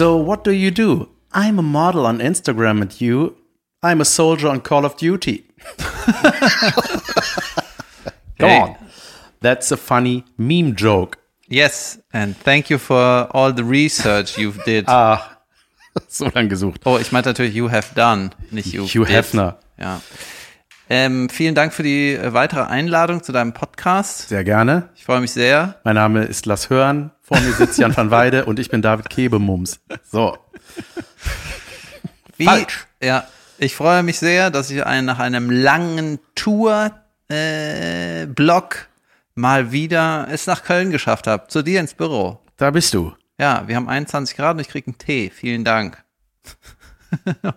So, what do you do? I'm a model on Instagram and you? I'm a soldier on Call of Duty. Come Hey. on. That's a funny meme joke. Yes, and thank you for all the research you've did. Ah, so lang gesucht. oh, ich meinte natürlich you have done, nicht you Hugh did. Hefner. Ja. Ähm, vielen Dank für die äh, weitere Einladung zu deinem Podcast. Sehr gerne. Ich freue mich sehr. Mein Name ist Lass Hörn. Vor mir sitzt Jan van Weide und ich bin David Kebemums. So. Wie, Falsch. Ja, ich freue mich sehr, dass ich ein, nach einem langen Tour äh, mal wieder es nach Köln geschafft habe. Zu dir ins Büro. Da bist du. Ja, wir haben 21 Grad und ich krieg einen Tee. Vielen Dank.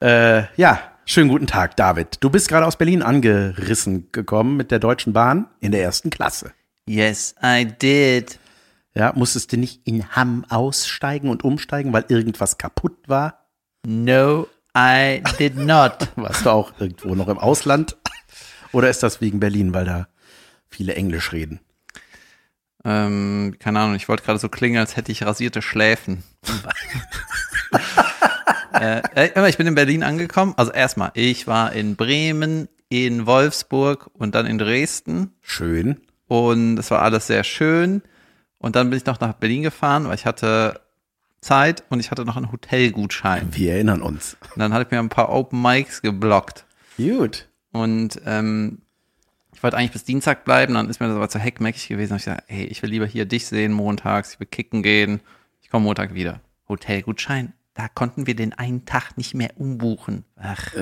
Äh, ja, schönen guten Tag, David. Du bist gerade aus Berlin angerissen gekommen mit der Deutschen Bahn in der ersten Klasse. Yes, I did. Ja, musstest du nicht in Hamm aussteigen und umsteigen, weil irgendwas kaputt war? No, I did not. Warst du auch irgendwo noch im Ausland? Oder ist das wegen Berlin, weil da viele Englisch reden? ähm, keine Ahnung, ich wollte gerade so klingen, als hätte ich rasierte Schläfen. äh, ich bin in Berlin angekommen. Also erstmal, ich war in Bremen, in Wolfsburg und dann in Dresden. Schön. Und es war alles sehr schön. Und dann bin ich noch nach Berlin gefahren, weil ich hatte Zeit und ich hatte noch einen Hotelgutschein. Wir erinnern uns. Und dann hatte ich mir ein paar Open Mics geblockt. Gut. Und ähm, ich wollte eigentlich bis Dienstag bleiben, dann ist mir das aber zu heckmeckig gewesen. Hab ich gesagt, hey, ich will lieber hier dich sehen montags, ich will kicken gehen. Ich komme Montag wieder. Hotelgutschein, da konnten wir den einen Tag nicht mehr umbuchen. Ach.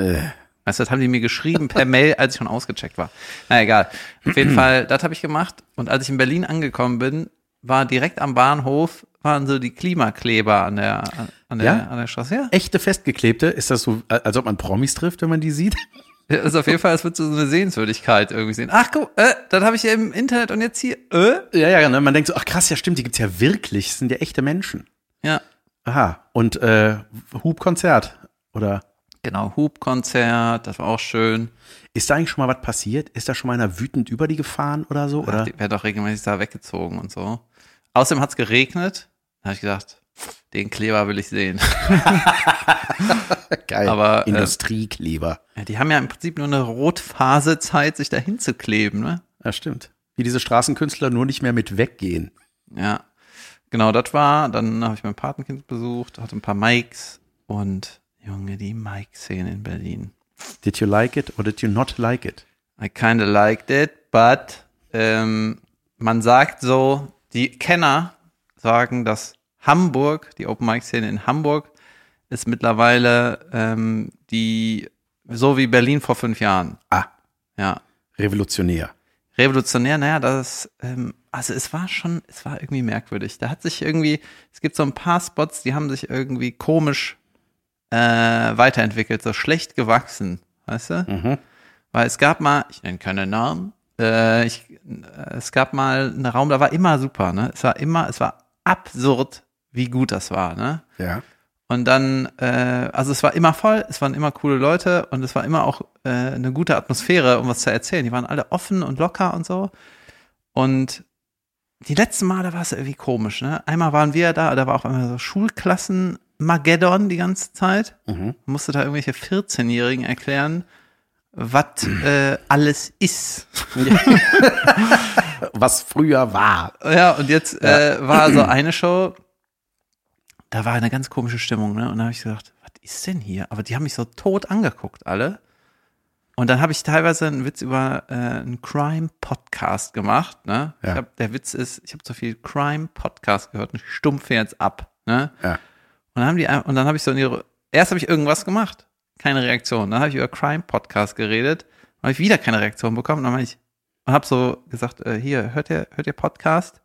Also das haben die mir geschrieben per Mail, als ich schon ausgecheckt war. Na egal. Auf jeden Fall, das habe ich gemacht. Und als ich in Berlin angekommen bin, war direkt am Bahnhof, waren so die Klimakleber an der, an der, Ja? an der Straße. Ja, Echte Festgeklebte, ist das so, als ob man Promis trifft, wenn man die sieht? Das ist auf jeden Fall, es wird so eine Sehenswürdigkeit irgendwie sehen. Ach, guck, äh, das habe ich ja im Internet und jetzt hier, äh? Ja, ja, ne? man denkt so, ach krass, ja stimmt, die gibt's ja wirklich, das sind ja echte Menschen. Ja, Aha, und äh, Hubkonzert, oder genau, Hubkonzert, das war auch schön. ist da eigentlich schon mal was passiert? Ist da schon mal einer wütend über die gefahren oder so? Ach, Oder? die wäre doch regelmäßig da weggezogen und so. Außerdem hat's geregnet. Da habe ich gedacht, den Kleber will ich sehen. Geil. aber, äh, Industriekleber. Ja, die haben ja im Prinzip nur eine Rotphasezeit, sich da hinzukleben, ne? Ja, stimmt. Wie diese Straßenkünstler nur nicht mehr mit weggehen. Ja, genau, das war. Dann habe ich mein Patenkind besucht, hatte ein paar Mikes und Junge, die Mike-Szene in Berlin. Did you like it or did you not like it? I kinda liked it, but ähm, man sagt so, die Kenner sagen, dass Hamburg, die Open Mic Szene in Hamburg, ist mittlerweile ähm, die so wie Berlin vor fünf Jahren. Ah, Ja, revolutionär. revolutionär. Naja, das ähm, also es war schon, es war irgendwie merkwürdig. Da hat sich irgendwie, es gibt so ein paar Spots, die haben sich irgendwie komisch äh, weiterentwickelt, so schlecht gewachsen, weißt du? Mhm. Weil es gab mal, ich nenne keine Namen, äh, ich, äh, es gab mal einen Raum, da war immer super, ne? Es war immer, es war absurd, wie gut das war, ne? Ja. Und dann, äh, also es war immer voll, es waren immer coole Leute und es war immer auch äh, eine gute Atmosphäre, um was zu erzählen. Die waren alle offen und locker und so. Und die letzten Male war es irgendwie komisch, ne? Einmal waren wir da, da war auch immer so Schulklassen Mageddon die ganze Zeit. Mhm. Musste da irgendwelche 14-Jährigen erklären, was äh, alles ist. Was früher war. Ja, und jetzt äh, war so eine Show, da war eine ganz komische Stimmung, ne? Und da habe ich gedacht, was ist denn hier? Aber die haben mich so tot angeguckt, alle. Und dann habe ich teilweise einen Witz über äh, einen Crime-Podcast gemacht, ne? Ja. Ich hab, der Witz ist, ich habe so viel Crime-Podcast gehört und ich stumpfe jetzt ab, ne? Ja. Und dann haben die und dann habe ich so in ihre erst habe ich irgendwas gemacht, keine Reaktion. Dann habe ich über Crime Podcast geredet, habe ich wieder keine Reaktion bekommen. Und dann habe ich habe so gesagt, äh, hier hört ihr hört ihr Podcast? Und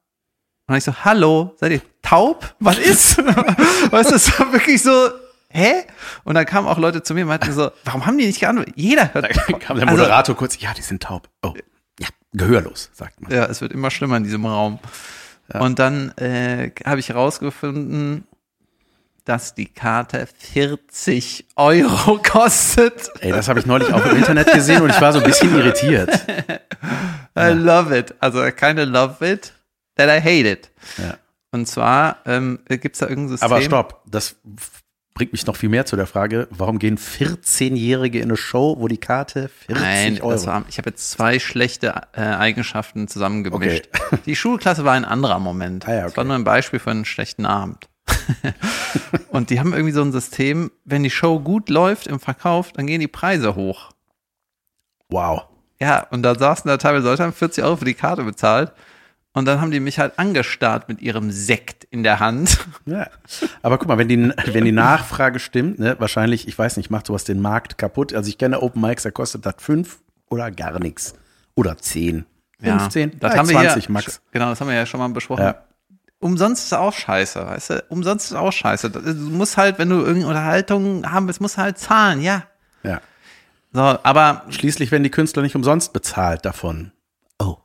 dann hab ich so, hallo, seid ihr taub? Was ist? weißt du, es war wirklich so, hä? Und dann kamen auch Leute zu mir und meinten so, warum haben die nicht geantwortet? Jeder hört. Dann kam der Also- Moderator kurz, ja, die sind taub. Oh, ja, gehörlos, sagt man. Ja, es wird immer schlimmer in diesem Raum. Und dann äh, habe ich herausgefunden, dass die Karte 40 Euro kostet. Ey, das habe ich neulich auch im Internet gesehen und ich war so ein bisschen irritiert. I love it. Also keine love it, that I hate it. Ja. Und zwar ähm, gibt es da irgendein System. Aber stopp, das bringt mich noch viel mehr zu der Frage, warum gehen 14-Jährige in eine Show, wo die Karte 40 Nein, Euro... war, ich habe jetzt zwei schlechte äh, Eigenschaften zusammengemischt. Die Schulklasse war ein anderer Moment. Ah ja, Das war okay. nur ein Beispiel für einen schlechten Abend. und die haben irgendwie so ein System, wenn die Show gut läuft im Verkauf, dann gehen die Preise hoch. wow. Ja, und da saßen da teilweise Leute, haben 40 Euro für die Karte bezahlt. Und dann haben die mich halt angestarrt mit ihrem Sekt in der Hand. Ja. Aber guck mal, wenn die, wenn die Nachfrage stimmt, ne, wahrscheinlich, ich weiß nicht, macht sowas den Markt kaputt. Also ich kenne Open Mics, da kostet das fünf oder gar nichts. Oder zehn. 15, das ja, haben wir 20 hier, max. Genau, das haben wir ja schon mal besprochen. Ja. Umsonst ist auch scheiße, weißt du? Umsonst ist auch scheiße. Du musst halt, wenn du irgendeine Unterhaltung haben willst, musst du halt zahlen, ja. Ja. So, aber Schließlich werden die Künstler nicht umsonst bezahlt davon. Oh.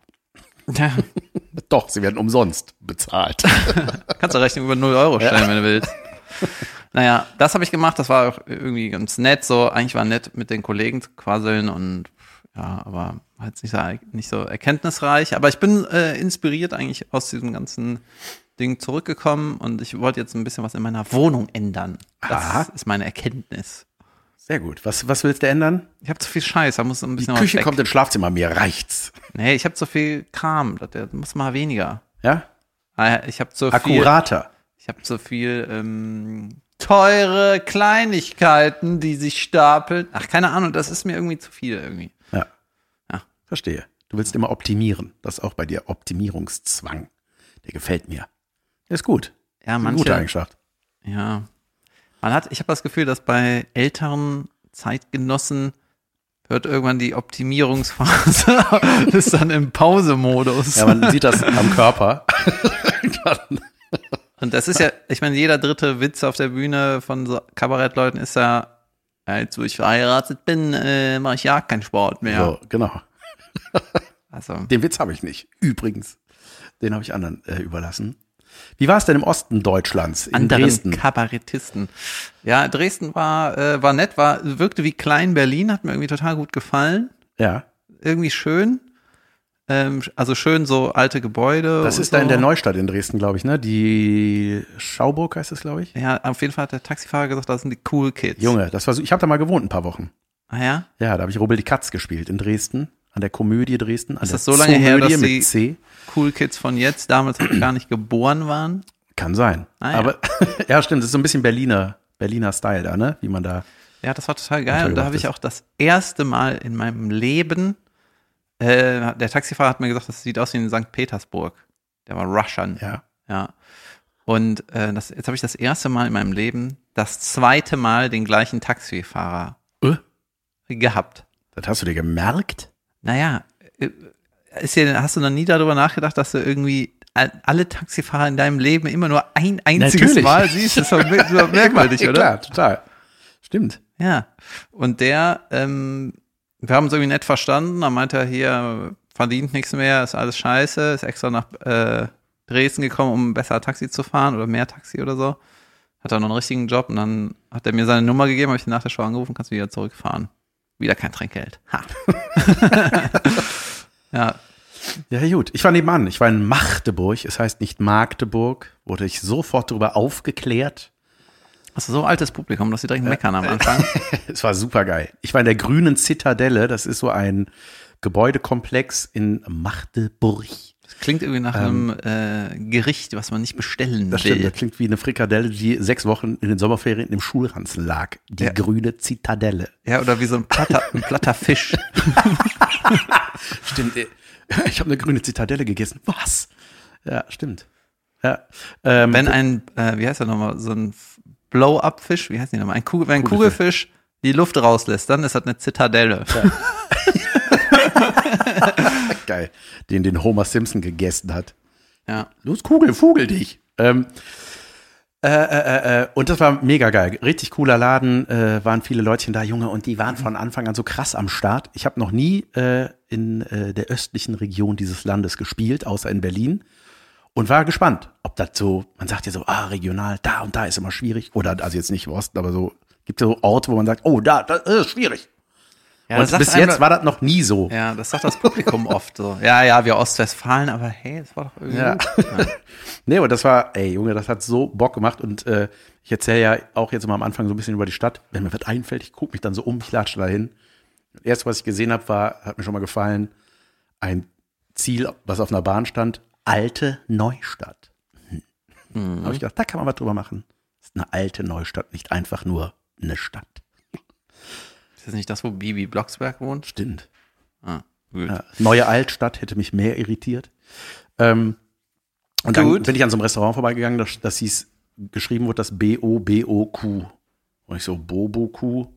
ja, Doch, sie werden umsonst bezahlt. kannst du Rechnung über 0 Euro stellen, wenn du willst. Naja, das habe ich gemacht, das war auch irgendwie ganz nett, so, eigentlich war nett mit den Kollegen zu quasseln und ja, aber halt nicht so, nicht so erkenntnisreich. Aber ich bin äh, inspiriert eigentlich aus diesem ganzen Ding zurückgekommen und ich wollte jetzt ein bisschen was in meiner Wohnung ändern. Das Aha. ist meine Erkenntnis. Sehr gut. Was, was willst du ändern? Ich habe zu viel Scheiß, da muss ein Die bisschen was Küche kommt ins Schlafzimmer, mir reicht's. Nee, ich habe zu viel Kram, das, der muss mal weniger. Ja? Ah, Ich habe zu viel, Akkurater. ich habe zu viel ähm, teure Kleinigkeiten, die sich stapeln. Ach, keine Ahnung, das ist mir irgendwie zu viel irgendwie. Ja. Ja. Verstehe. Du willst immer optimieren. Das ist auch bei dir Optimierungszwang. Der gefällt mir. Ist gut. Ja, manche, gute Eigenschaft. ja. Man hat, ich habe das Gefühl, dass bei älteren Zeitgenossen hört irgendwann die Optimierungsphase, ist dann im Pausemodus. Ja, man sieht das am Körper. Und das ist ja, ich meine, jeder dritte Witz auf der Bühne von so Kabarettleuten ist ja, als wo ich verheiratet bin, äh, mache ich ja keinen Sport mehr. So, genau. Also, Den Witz habe ich nicht. Übrigens. Den habe ich anderen äh, überlassen. Wie war es denn im Osten Deutschlands, in anderen Dresden? Kabarettisten. Ja, Dresden war, äh, war nett, war, wirkte wie Klein Berlin, hat mir irgendwie total gut gefallen. Ja. Irgendwie schön. Ähm, also schön so alte Gebäude. Das ist da in so. der Neustadt in Dresden, glaube ich, ne? Die Schauburg heißt es, glaube ich. Ja, auf jeden Fall hat der Taxifahrer gesagt, das sind die cool Kids. Junge, das war so, ich habe da mal gewohnt ein paar Wochen. Ah ja? Ja, da habe ich Rubbel die Katz gespielt in Dresden, an der Komödie Dresden. An Ist das so lange her, Zoomödie dass C. Cool Kids von jetzt, damals noch gar nicht geboren waren. Kann sein. Ah, ja. Aber ja, stimmt, das ist so ein bisschen Berliner, Berliner Style da, ne? Wie man da. Ja, das war total geil. Und da habe ich auch das erste Mal in meinem Leben, äh, der Taxifahrer hat mir gesagt, das sieht aus wie in St. Petersburg. Der war Russian. Ja. Ja. Und äh, das, jetzt habe ich das erste Mal in meinem Leben das zweite Mal den gleichen Taxifahrer Äh, gehabt. das hast du dir gemerkt? Naja, äh, ist dir, hast du noch nie darüber nachgedacht, dass du irgendwie all- alle Taxifahrer in deinem Leben immer nur ein einziges Natürlich. Mal siehst? Das ist doch merkwürdig, oder? Klar, total. Stimmt. Ja. Und der, ähm, wir haben uns irgendwie nett verstanden. Dann meinte er hier, verdient nichts mehr, ist alles scheiße, ist extra nach äh, Dresden gekommen, um besser Taxi zu fahren oder mehr Taxi oder so. Hat er noch einen richtigen Job und dann hat er mir seine Nummer gegeben, habe ich ihn nach der Show angerufen, kannst du wieder zurückfahren. Wieder kein Trinkgeld. Ha. ja, Ja, gut. Ich war nebenan. Ich war in Magdeburg. Es heißt nicht Magdeburg. Wurde ich sofort darüber aufgeklärt. hast du so altes Publikum, dass sie direkt meckern am Anfang. Es war super geil. Ich war in der grünen Zitadelle. Das ist so ein Gebäudekomplex in Magdeburg. Klingt irgendwie nach einem äh, Gericht, was man nicht bestellen Ähm. Das will. stimmt. Das klingt wie eine Frikadelle, die sechs Wochen in den Sommerferien im Schulranzen lag. Die Ja. grüne Zitadelle. Ja, oder wie so ein platter, ein platter Fisch. Stimmt. äh, Ich habe eine grüne Zitadelle gegessen. Was? Ja, stimmt. Ja. Ähm, Wenn ein, äh, wie heißt der nochmal, so ein Blow-up-Fisch, wie heißt die nochmal? Ein Kugel, wenn ein Kugelfisch. Kugelfisch die Luft rauslässt, dann ist das eine Zitadelle. geil. Den, den Homer Simpson gegessen hat. Ja. Los, Kugel, Vogel dich. Ähm, äh, äh, äh, und das war mega geil. Richtig cooler Laden, äh, waren viele Leutchen da, Junge, und die waren von Anfang an so krass am Start. Ich habe noch nie äh, in äh, der östlichen Region dieses Landes gespielt, außer in Berlin. Und war gespannt, ob das so, man sagt ja so, ah, regional, da und da ist immer schwierig. Oder, also jetzt nicht im Osten, aber so, gibt ja so Orte, wo man sagt, oh, da, das ist schwierig. Ja, Und bis jetzt doch- war das noch nie so. Ja, das sagt das Publikum oft so. Ja, ja, wir Ostwestfalen, aber hey, das war doch irgendwie Ja. gut. Ja. Nee, aber das war, ey Junge, das hat so Bock gemacht und äh, ich erzähle ja auch jetzt immer am Anfang so ein bisschen über die Stadt. Wenn mir was einfällt, ich gucke mich dann so um, ich latsche da hin. Das erste, was ich gesehen habe, war, hat mir schon mal gefallen, ein Ziel, was auf einer Bahn stand, alte Neustadt. Hm. Habe ich gedacht, da kann man was drüber machen. Das ist eine alte Neustadt, nicht einfach nur eine Stadt. Ist das nicht das, wo Bibi Blocksberg wohnt? Stimmt. Ah, gut. Ja, neue Altstadt hätte mich mehr irritiert. Ähm, und dann Gut. bin ich an so einem Restaurant vorbeigegangen, das, das hieß, geschrieben wurde das B-O-B-O-Q. Und ich so, Boboku,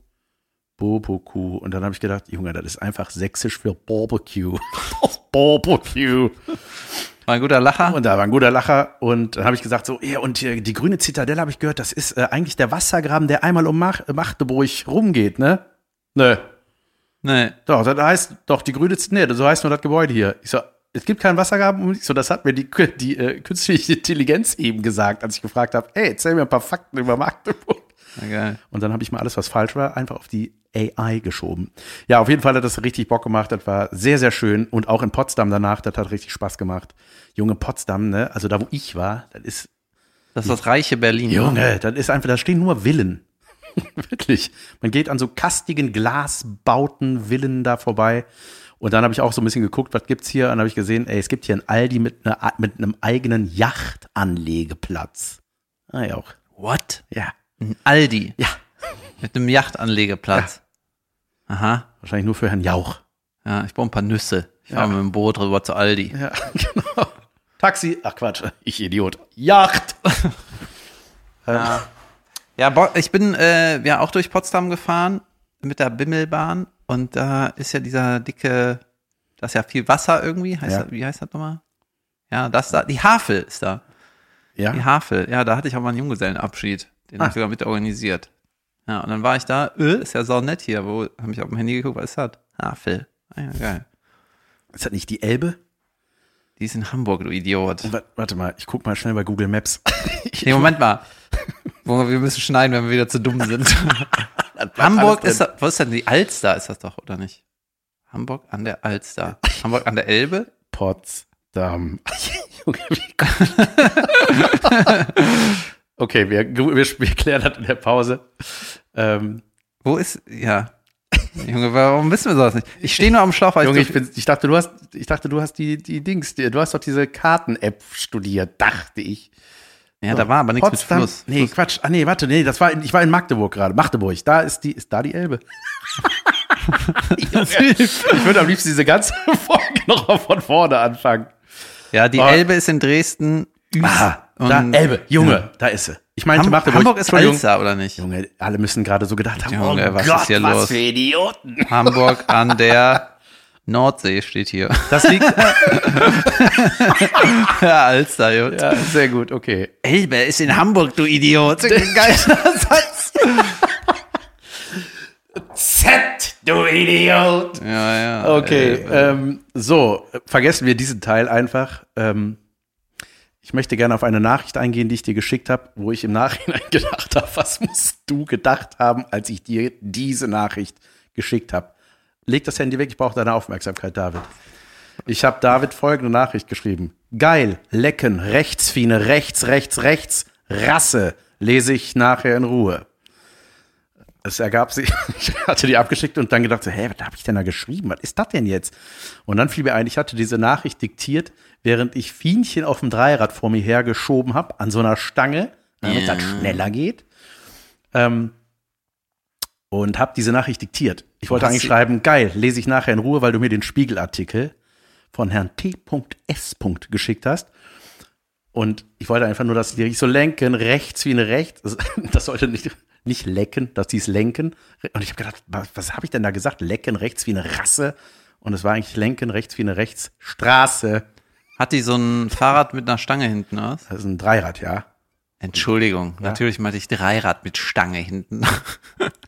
Boboku. Und dann habe ich gedacht, Junge, das ist einfach sächsisch für Barbecue. Barbecue. War ein guter Lacher. Und da war ein guter Lacher. Und dann habe ich gesagt, so, ja, und hier, die grüne Zitadelle habe ich gehört, das ist äh, eigentlich der Wassergraben, der einmal um Magdeburg rumgeht, ne? Nö. Nee. Doch, das heißt doch die grüne nee, so heißt nur das Gebäude hier. Ich so, es gibt keinen Wassergraben. Ich so, das hat mir die, die äh, künstliche Intelligenz eben gesagt, als ich gefragt habe, ey, erzähl mir ein paar Fakten über Magdeburg. Geil. Und dann habe ich mal alles, was falsch war, einfach auf die AI geschoben. Ja, auf jeden Fall hat das richtig Bock gemacht. Das war sehr, sehr schön. Und auch in Potsdam danach, das hat richtig Spaß gemacht. Junge Potsdam, ne? Also da, wo ich war, das ist Das ist das reiche Berlin. ne? Junge, das ist einfach, da stehen nur Villen. Wirklich. Man geht an so kastigen Glasbauten, Villen da vorbei. Und dann habe ich auch so ein bisschen geguckt, was gibt's hier? Und dann habe ich gesehen, ey, es gibt hier ein Aldi mit, einer, mit einem eigenen Yachtanlegeplatz. Ah ja, auch. What? Ja. Ein Aldi. Ja. Mit einem Yachtanlegeplatz. Aha. Wahrscheinlich nur für Herrn Jauch. Ja, ich brauche ein paar Nüsse. Ich Ja. fahre mit dem Boot rüber zu Aldi. Ja, genau. Taxi. Ach Quatsch, ich Idiot. Yacht. Ja, bo- ich bin äh, ja auch durch Potsdam gefahren mit der Bimmelbahn und da ist ja dieser dicke, da ist ja viel Wasser irgendwie. Heißt Ja. das, wie heißt das nochmal? Ja, das da, die Havel ist da. Die Ja. Havel, ja, da hatte ich auch mal einen Junggesellenabschied. Den Ah. habe ich sogar mit organisiert. Ja, und dann war ich da, äh, ist ja sau nett hier, wo, habe ich auf dem Handy geguckt, was ist das? Havel. Ah, ja, geil. Ist das nicht die Elbe? Die ist in Hamburg, du Idiot. Wa- Warte mal, ich guck mal schnell bei Google Maps. Nee, Moment mal. Wir müssen schneiden, wenn wir wieder zu dumm sind. Hamburg ist das, wo ist denn die Alster, ist das doch, oder nicht? Hamburg an der Alster. Hamburg an der Elbe? Potsdam. Okay, wir, wir, wir klären das in der Pause. Ähm, Wo ist, ja. Junge, warum wissen wir sowas nicht? Ich stehe nur am Schlauch, Junge, ich, bin, ich dachte, du hast, ich dachte, du hast die, die Dings, die, du hast doch diese Karten-App studiert, dachte ich. ja, da war aber nichts Potsdam, mit Fluss. Nee. Quatsch. Ah, nee, warte, nee, das war, in, ich war in Magdeburg gerade. Magdeburg, da ist die, ist da die Elbe. Ich würde am liebsten diese ganze Folge noch von vorne anfangen. Ja, die Oh. Elbe ist in Dresden. Ah, da, Elbe, Junge, Ja. da ist sie. Ich meinte Ham Magdeburg. Hamburg ist. Alster, oder nicht? Junge, alle müssen gerade so gedacht haben, Junge, oh was Gott, ist hier was los? für Idioten. Hamburg an der Nordsee steht hier. Das liegt, ja, Alster, gut. ja, sehr gut, okay. Elbe ist in Hamburg, du Idiot. Geiler Satz. Z, du Idiot. Ja, ja. Okay, ähm, so, vergessen wir diesen Teil einfach. Ähm, ich möchte gerne auf eine Nachricht eingehen, die ich dir geschickt habe, wo ich im Nachhinein gedacht habe, was musst du gedacht haben, als ich dir diese Nachricht geschickt habe. Leg das Handy weg, ich brauche deine Aufmerksamkeit, David. Ich habe David folgende Nachricht geschrieben. Geil, lecken, Rechtsfiene, rechts, rechts, rechts, Rasse, lese ich nachher in Ruhe. Es ergab sich, ich hatte die abgeschickt und dann gedacht, so, hä, was habe ich denn da geschrieben? Was ist das denn jetzt? Und dann fiel mir ein, ich hatte diese Nachricht diktiert, während ich Fienchen auf dem Dreirad vor mir hergeschoben habe, an so einer Stange, damit Ja. das schneller geht. Ähm, und habe diese Nachricht diktiert. Ich wollte eigentlich schreiben, geil, lese ich nachher in Ruhe, weil du mir den Spiegelartikel von Herrn T.S. geschickt hast. Und ich wollte einfach nur, dass die so lenken, rechts wie eine rechts. Das sollte nicht, nicht lecken, das hieß lenken. Und ich habe gedacht, was, was habe ich denn da gesagt? Lecken, rechts wie eine Rasse. Und es war eigentlich lenken, rechts wie eine Rechtsstraße. Hat die so ein Fahrrad mit einer Stange hinten aus? Das ist ein Dreirad, ja. Entschuldigung, natürlich meinte ich Dreirad mit Stange hinten.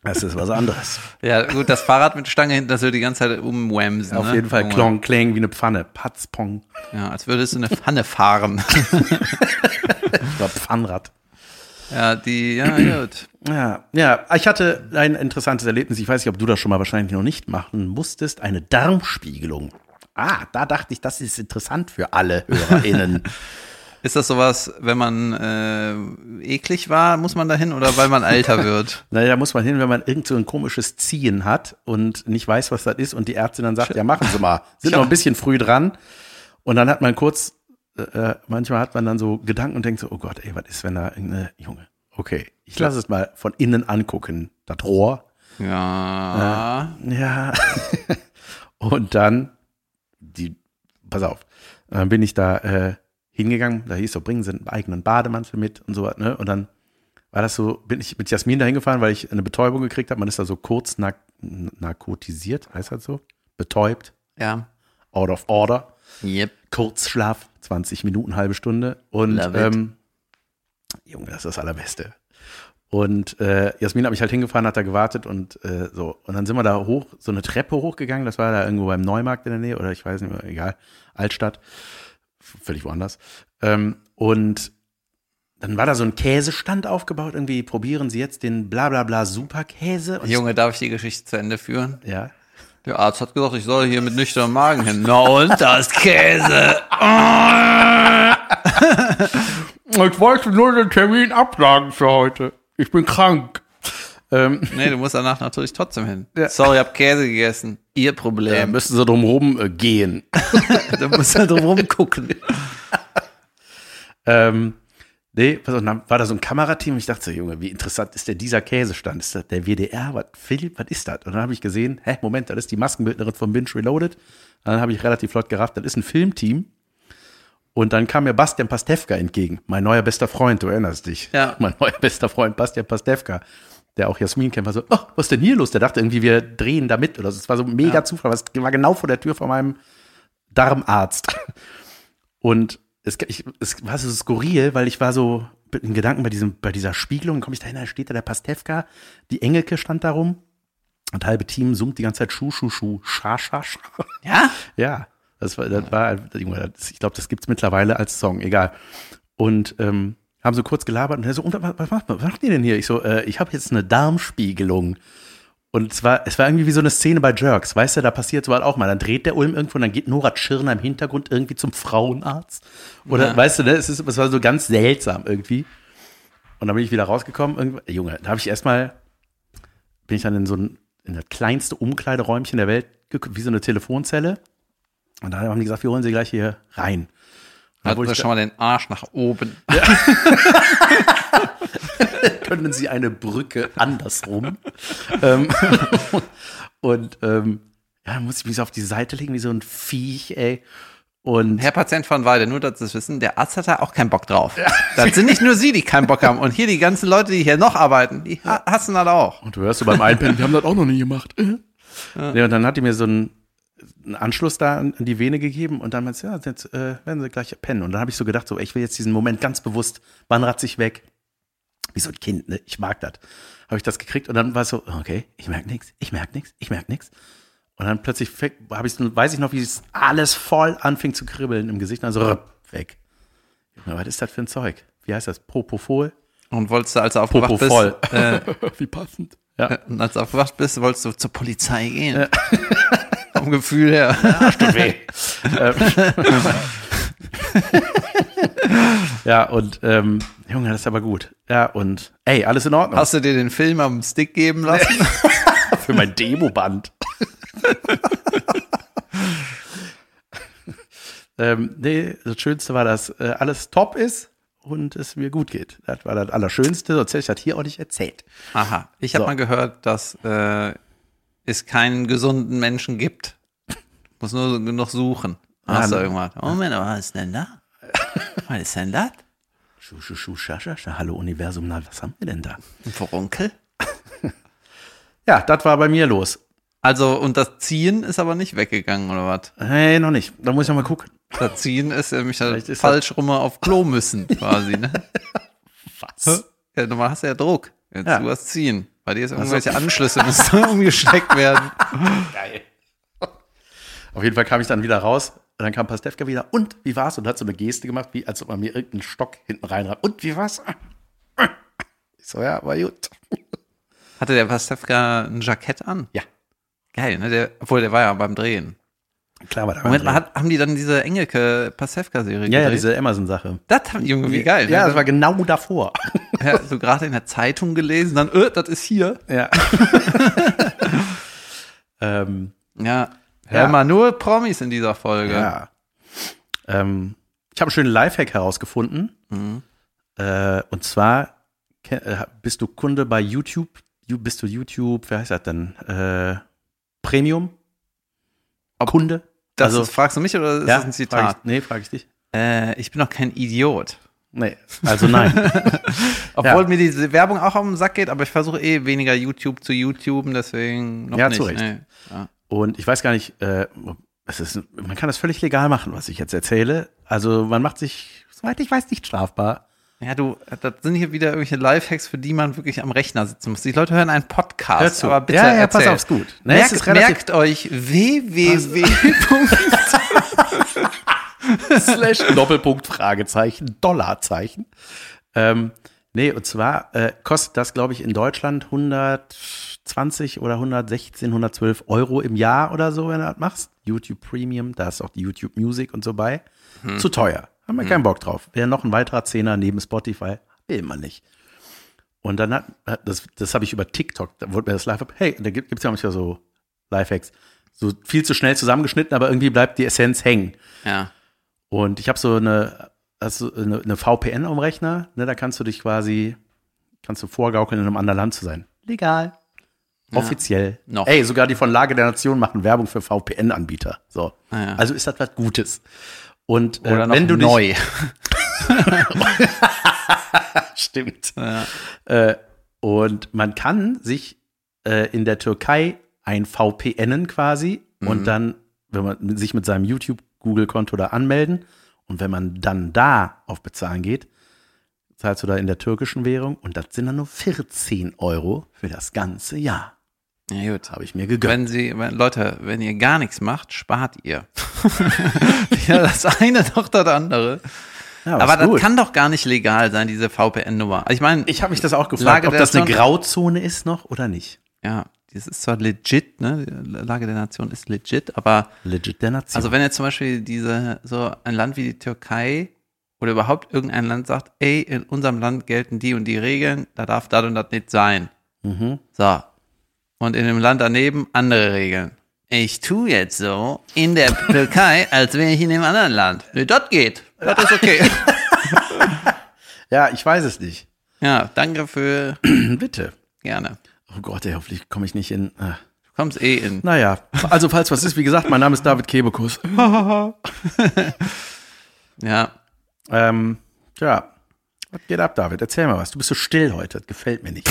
Das ist was anderes. ja, gut, das Fahrrad mit Stange hinten, das würde die ganze Zeit umwamsen. Auf ne? jeden Fall Junge. klong, klang wie eine Pfanne. Patzpong. Ja, als würdest du eine Pfanne fahren. Oder Pfannrad. Ja, die, ja, gut. Ja, ja, ich hatte ein interessantes Erlebnis. Ich weiß nicht, ob du das schon mal wahrscheinlich noch nicht machen musstest. Eine Darmspiegelung. Ah, da dachte ich, das ist interessant für alle HörerInnen. Ist das sowas, wenn man äh, eklig war, muss man da hin oder weil man älter wird? naja, da muss man hin, wenn man irgend so ein komisches Ziehen hat und nicht weiß, was das ist und die Ärztin dann sagt, ja, machen Sie mal. Sind noch ein bisschen früh dran. Und dann hat man kurz, äh, manchmal hat man dann so Gedanken und denkt so, oh Gott, ey, was ist, wenn da irgendeine Junge, okay, ich lasse es mal von innen angucken, das Rohr. Ja. Ja. und dann, die, pass auf, dann bin ich da äh, hingegangen, da hieß so, bringen Sie einen eigenen Bademantel mit und so was, ne? Und dann war das so, bin ich mit Jasmin da hingefahren, weil ich eine Betäubung gekriegt habe. Man ist da so kurz nark narkotisiert, heißt das so? Betäubt, Ja. out of order. Yep. Kurzschlaf, 20 Minuten, halbe Stunde. Und ähm, Junge, das ist das Allerbeste. Und äh, Jasmin hat mich halt hingefahren, hat da gewartet und äh, so. Und dann sind wir da hoch, so eine Treppe hochgegangen. Das war da irgendwo beim Neumarkt in der Nähe oder ich weiß nicht mehr, egal, Altstadt. Völlig woanders. Ähm, und dann war da so ein Käsestand aufgebaut. Irgendwie probieren Sie jetzt den bla bla bla Superkäse. Und Junge, darf ich die Geschichte zu Ende führen? ja. Der Arzt hat gesagt, ich soll hier mit nüchternem Magen hin. Na und, da ist Käse. Ich wollte nur den Termin absagen für heute. Ich bin krank. Ähm, Nee, du musst danach natürlich trotzdem hin. Ja. Sorry, ich hab Käse gegessen. Ihr Problem. müssen Sie drumherum äh, gehen. du musst da drum gucken. Ähm, nee, pass auf, dann war da so ein Kamerateam und ich dachte so, Junge, wie interessant ist denn dieser Käsestand? Ist das der WDR? Was, Philipp, was ist das? Und dann habe ich gesehen, hä, Moment, das ist die Maskenbildnerin von Binge Reloaded. Dann habe ich relativ flott gerafft, das ist ein Filmteam. Und dann kam mir Bastian Pastewka entgegen, mein neuer bester Freund, du erinnerst dich. Ja. Mein neuer bester Freund Bastian Pastewka, der auch Jasmin kennt, war so, oh, was ist denn hier los? Der dachte irgendwie, wir drehen da mit oder so. Es war so mega Zufall, was war genau vor der Tür von meinem Darmarzt. Und es, ich, es war so skurril, weil ich war so in Gedanken bei, diesem, bei dieser Spiegelung, komme ich da hin, da steht da der Pastewka, die Engelke stand da rum und halbe Team summt die ganze Zeit Schuh, Schuh, Schuh, Scha, Scha, Scha. Ja? Ja, das war, das war ich glaube, das gibt's mittlerweile als Song, egal. Und ähm, haben so kurz gelabert und er so, und was, was, macht, was macht ihr denn hier? Ich so, äh, ich habe jetzt eine Darmspiegelung. Und es war, es war irgendwie wie so eine Szene bei Jerks, weißt du, da passiert sowas auch mal. Dann dreht der Ulm irgendwo und dann geht Nora Tschirner im Hintergrund irgendwie zum Frauenarzt. Oder, Ja. weißt du, ne, es, ist, es war so ganz seltsam irgendwie. Und dann bin ich wieder rausgekommen. Irgendwie, Junge, da habe ich erstmal, bin ich dann in so ein, in das kleinste Umkleideräumchen der Welt, wie so eine Telefonzelle. Und da haben die gesagt, wir holen sie gleich hier rein. Hat wurde ich schon mal den Arsch nach oben. können Sie eine Brücke andersrum. ähm, und ähm, ja, dann muss ich mich so auf die Seite legen, wie so ein Viech, ey. Und Herr Patient von Weide, nur dass Sie es wissen, der Arzt hat da auch keinen Bock drauf. Das sind nicht nur Sie, die keinen Bock haben. Und hier die ganzen Leute, die hier noch arbeiten, die ha- hassen das auch. Und du hörst so beim Einpennen, wir haben das auch noch nie gemacht. Nee, und dann hat die mir so einen, einen Anschluss da an an die Vene gegeben und dann meinte sie, ja, jetzt äh, werden sie gleich pennen. Und dann habe ich so gedacht, so, ey, ich will jetzt diesen Moment ganz bewusst, wann ratze ich weg? Wie so ein Kind, ne? Ich mag das. Habe ich das gekriegt und dann war es so, okay, ich merk nichts, ich merk nichts, ich merk nichts. Und dann plötzlich habe ich weiß ich noch, wie es alles voll anfing zu kribbeln im Gesicht, und dann so rüpp, weg. Junge, was ist das für ein Zeug? Wie heißt das? Propofol? Und wolltest du, als du aufgewacht Popo bist, äh, wie passend. Ja. und als du aufgewacht bist, wolltest du zur Polizei gehen. Vom Gefühl her. tut weh. Ja, und ähm, Junge, das ist aber gut. Ja, und ey, alles in Ordnung. Hast du dir den Film am Stick geben lassen? für mein Demoband. ähm, nee, das Schönste war, dass äh, alles top ist und es mir gut geht. Das war das Allerschönste, sonst hätte ich das hier auch nicht erzählt. Aha. Ich habe So. mal gehört, dass äh, es keinen gesunden Menschen gibt. Muss nur genug suchen. Hast du Ah, irgendwas? Oh, Moment, was ist denn da? Was ist denn das? Schu, schu, schu, scha, scha, scha. Hallo Universum, na, was haben wir denn da? Ein Furunkel? Ja, das war bei mir los. Also, und das Ziehen ist aber nicht weggegangen, oder was? Hey, noch nicht. Da muss ich noch mal gucken. Das Ziehen ist nämlich Vielleicht ist falsch rum auf Klo müssen, quasi, ne? Was? Ja, normal hast du ja Druck. Jetzt Ja. du hast Ziehen. Bei dir ist irgendwelche Anschlüsse, müssen umgesteckt werden. Geil. Auf jeden Fall kam ich dann wieder raus. Und dann kam Pastewka wieder. Und wie war's? Und hat so eine Geste gemacht, wie als ob man mir irgendeinen Stock hinten reinreibt. Und wie war's? Ich so, ja, war gut. Hatte der Pastewka ein Jackett an? Ja. Geil, ne? Der, obwohl, der war ja beim Drehen. Klar war da Moment mal, hat, haben die dann diese Engelke Pastewka-Serie Ja, ja, diese Amazon-Sache. Das haben die irgendwie geil. Ja, ne? das war genau davor. ja, so gerade in der Zeitung gelesen, dann, äh, das ist hier. Ja. ähm, Ja. Hör Ja. mal, nur Promis in dieser Folge. ja. Ähm, ich habe einen schönen Lifehack herausgefunden. Mhm. Äh, und zwar äh, bist du Kunde bei YouTube. You- Bist du YouTube, wer heißt das denn? Äh, Premium? Kunde? Das Also- ist, fragst du mich oder ist das ein Frag Zitat? ich, nee, frage ich dich. Äh, ich bin doch kein Idiot. Nee, also nein. Obwohl Ja. mir diese Werbung auch auf den Sack geht, aber ich versuche eh weniger YouTube zu YouTuben, deswegen noch Ja, nicht. zu Recht. Nee. Und ich weiß gar nicht, äh, es ist, man kann das völlig legal machen, was ich jetzt erzähle. Also man macht sich, soweit ich weiß, nicht strafbar. ja, du, das sind hier wieder irgendwelche Lifehacks, für die man wirklich am Rechner sitzen muss. Die Leute hören einen Podcast, Hör zu. aber bitte Ja, ja, pass erzähl. auf, ist gut. Ne, es merkt, merkt euch www. Slash Doppelpunkt Fragezeichen Dollarzeichen. Ähm, nee, und zwar äh, kostet das, glaube ich, in Deutschland 120 oder 116, 112 Euro im Jahr oder so, wenn du das machst. YouTube Premium, da ist auch die YouTube Music und so bei. Zu teuer. Haben wir keinen Bock drauf. Wäre noch ein weiterer Zehner neben Spotify. Will man nicht. Und dann hat, hat das, das habe ich über TikTok, da wurde mir das live ab. Hey, da gibt es ja manchmal so Lifehacks. So viel zu schnell zusammengeschnitten, aber irgendwie bleibt die Essenz hängen. ja. Und ich habe so eine, also eine, eine VPN am Rechner, ne, da kannst du dich quasi, kannst du vorgaukeln, in einem anderen Land zu sein. Legal. Offiziell. Noch. Ey, sogar die von Lage der Nation machen Werbung für VPN-Anbieter. So. Ah, ja. Also ist das was Gutes. Und äh, Oder noch wenn du neu. Dich, stimmt. ja. Äh, und man kann sich äh, in der Türkei ein VPNen quasi und dann, wenn man sich mit seinem YouTube-Google-Konto da anmelden und wenn man dann da auf Bezahlen geht, zahlst du da in der türkischen Währung und das sind dann nur 14 Euro für das ganze Jahr. Ja, gut. Habe ich mir gegönnt. Wenn sie, wenn, Leute, wenn ihr gar nichts macht, spart ihr. ja, das eine doch das andere. Ja, Aber das gut. kann doch gar nicht legal sein, diese VPN-Nummer. Ich meine, ich habe mich das auch gefragt, Lage ob das eine Grauzone ist noch oder nicht. ja, das ist zwar legit, ne? Die Lage der Nation ist legit, aber Legit der Nation. also wenn jetzt zum Beispiel diese, so ein Land wie die Türkei oder überhaupt irgendein Land sagt, ey, in unserem Land gelten die und die Regeln, da darf das und das nicht sein. mhm. So. Und in dem Land daneben andere Regeln. Ich tu jetzt so in der Türkei, als wäre ich in dem anderen Land. Nee, das geht. Das ist okay. Ja, ich weiß es nicht. Ja, danke für Bitte. gerne. Oh Gott, ey, hoffentlich komme ich nicht in. ah. Du kommst eh in. Naja, also falls was ist, wie gesagt, mein Name ist David Kebekus. Ja. ähm, ja, was geht ab, David? Erzähl mal was. Du bist so still heute, das gefällt mir nicht.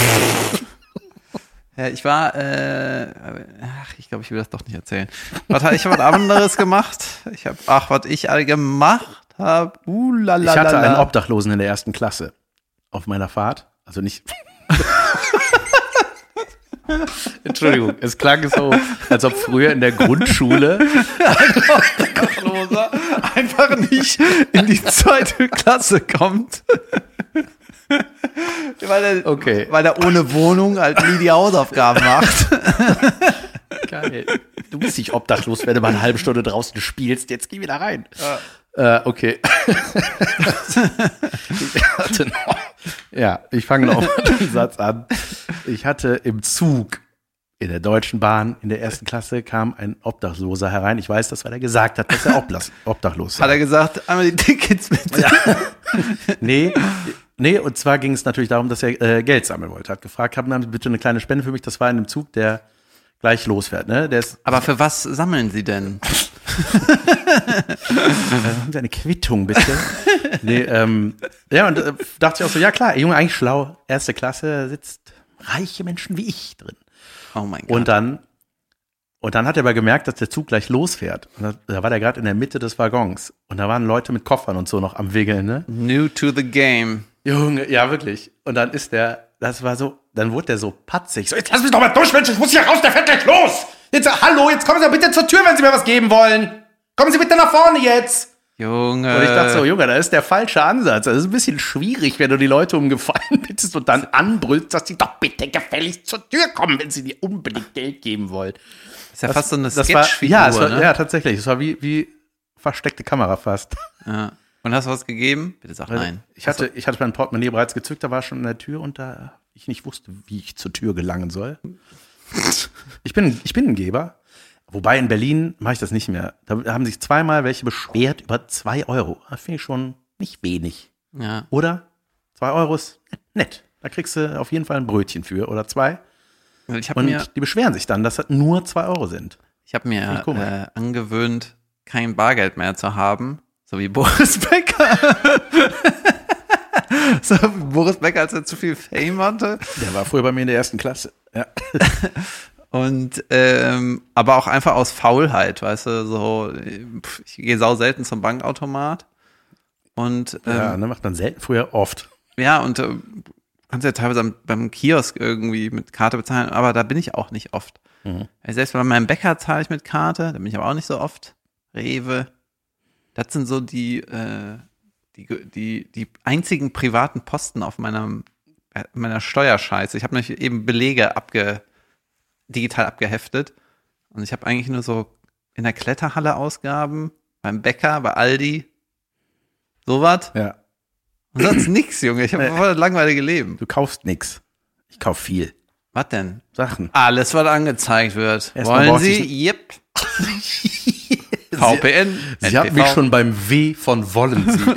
Ja ich war, äh, ach, ich glaube, ich will das doch nicht erzählen. Was, hab- ich habe was anderes gemacht. Ich habe, ach, was ich alle gemacht habe. Uh, Ich hatte einen. Obdachlosen in der ersten Klasse auf meiner Fahrt. Also nicht. Entschuldigung, es klang so, als ob früher in der Grundschule. Obdachloser einfach nicht in die zweite Klasse kommt. Weil, er, Okay. weil er ohne Wohnung halt nie die Hausaufgaben macht. Geil. Du bist nicht obdachlos, wenn du mal eine halbe Stunde draußen spielst. Jetzt geh wieder rein. Äh, okay. ich hatte noch, ja, ich fange noch mal den Satz an. Ich hatte im Zug in der Deutschen Bahn in der ersten Klasse kam ein Obdachloser herein. Ich weiß das, weil er gesagt hat, dass er obdachlos Hat sei. er gesagt, einmal die Tickets mit. Nee, nee, und zwar ging es natürlich darum, dass er äh, Geld sammeln wollte. Hat gefragt, haben Sie bitte eine kleine Spende für mich? Das war in einem Zug, der gleich losfährt. Ne? Der ist Aber für was sammeln Sie denn? Haben Sie eine Quittung, bitte? nee, ähm, ja, und äh, dachte ich auch so, ja klar, Junge, eigentlich schlau. Erste Klasse sitzt reiche Menschen wie ich drin. Oh mein Gott. Und dann, und dann hat er aber gemerkt, dass der Zug gleich losfährt. Und da, da war der gerade in der Mitte des Waggons. Und da waren Leute mit Koffern und so noch am Wiggeln, ne? New to the game. Junge, ja, wirklich. Und dann ist der, das war so, dann wurde der so patzig. So, jetzt lass mich doch mal durch, Mensch, ich muss hier raus, der fährt gleich los. Jetzt, hallo, jetzt kommen Sie doch bitte zur Tür, wenn Sie mir was geben wollen. Kommen Sie bitte nach vorne jetzt. Junge. Und ich dachte so, Junge, das ist der falsche Ansatz. Das ist ein bisschen schwierig, wenn du die Leute um Gefallen bittest und dann anbrüllst, dass sie doch bitte gefälligst zur Tür kommen, wenn sie dir unbedingt Geld geben wollen. ist ja fast so eine Das war, ja, es war, ne? ja, tatsächlich. Es war wie, wie versteckte Kamera fast. Ja. Und hast du was gegeben? Bitte sag nein. Ich hatte, ich hatte mein Portemonnaie bereits gezückt, da war schon an der Tür und da ich nicht wusste, wie ich zur Tür gelangen soll. Ich bin, ich bin ein Geber. Wobei in Berlin mache ich das nicht mehr. Da haben sich zweimal welche beschwert über zwei Euro. Das finde ich schon nicht wenig. Ja. Oder? Zwei Euro ist nett. Da kriegst du auf jeden Fall ein Brötchen für oder zwei. Ich habe Und mir, die beschweren sich dann, dass das nur zwei Euro sind. ich hab mir ich äh, angewöhnt, kein Bargeld mehr zu haben. So wie Boris Becker. so wie Boris Becker, als er zu viel Fame hatte. Der war früher bei mir in der ersten Klasse. Ja. Und ähm, aber auch einfach aus Faulheit, weißt du, so ich gehe sau selten zum Bankautomat. Und ähm, ja, ne, macht man selten, früher oft. Ja, und äh, kannst ja teilweise am, beim Kiosk irgendwie mit Karte bezahlen, aber da bin ich auch nicht oft. Mhm. Selbst bei meinem Bäcker zahle ich mit Karte, da bin ich aber auch nicht so oft. Rewe. Das sind so die, äh, die, die, die einzigen privaten Posten auf meiner, äh, meiner Steuerscheiße. Ich habe nämlich eben Belege abge, digital abgeheftet. Und ich habe eigentlich nur so in der Kletterhalle Ausgaben, beim Bäcker, bei Aldi, sowas. Ja. Und sonst nix, Junge. Ich habe voll das langweilige Leben. Du kaufst nix. Ich kauf viel. Was denn? Sachen. Alles, was angezeigt wird. Erstmal Wollen Sie? Yep. VPN. Sie hat NPV. mich schon beim W von wollen Sie.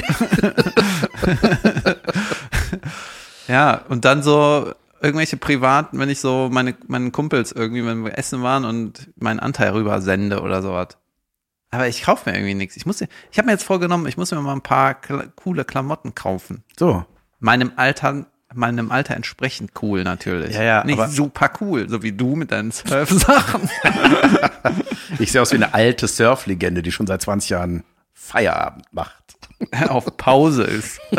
Ja, und dann so irgendwelche privaten, wenn ich so meine, meinen Kumpels irgendwie, wenn wir essen waren und meinen Anteil rüber sende oder sowas. Aber ich kaufe mir irgendwie nichts. Ich muss, ich habe mir jetzt vorgenommen, ich muss mir mal ein paar coole Klamotten kaufen. So. Meinem Alter, meinem Alter entsprechend cool natürlich. Ja, ja, Nicht super cool, so wie du mit deinen Surf-Sachen. Ich sehe aus wie eine alte Surflegende, die schon seit 20 Jahren Feierabend macht. auf Pause ist.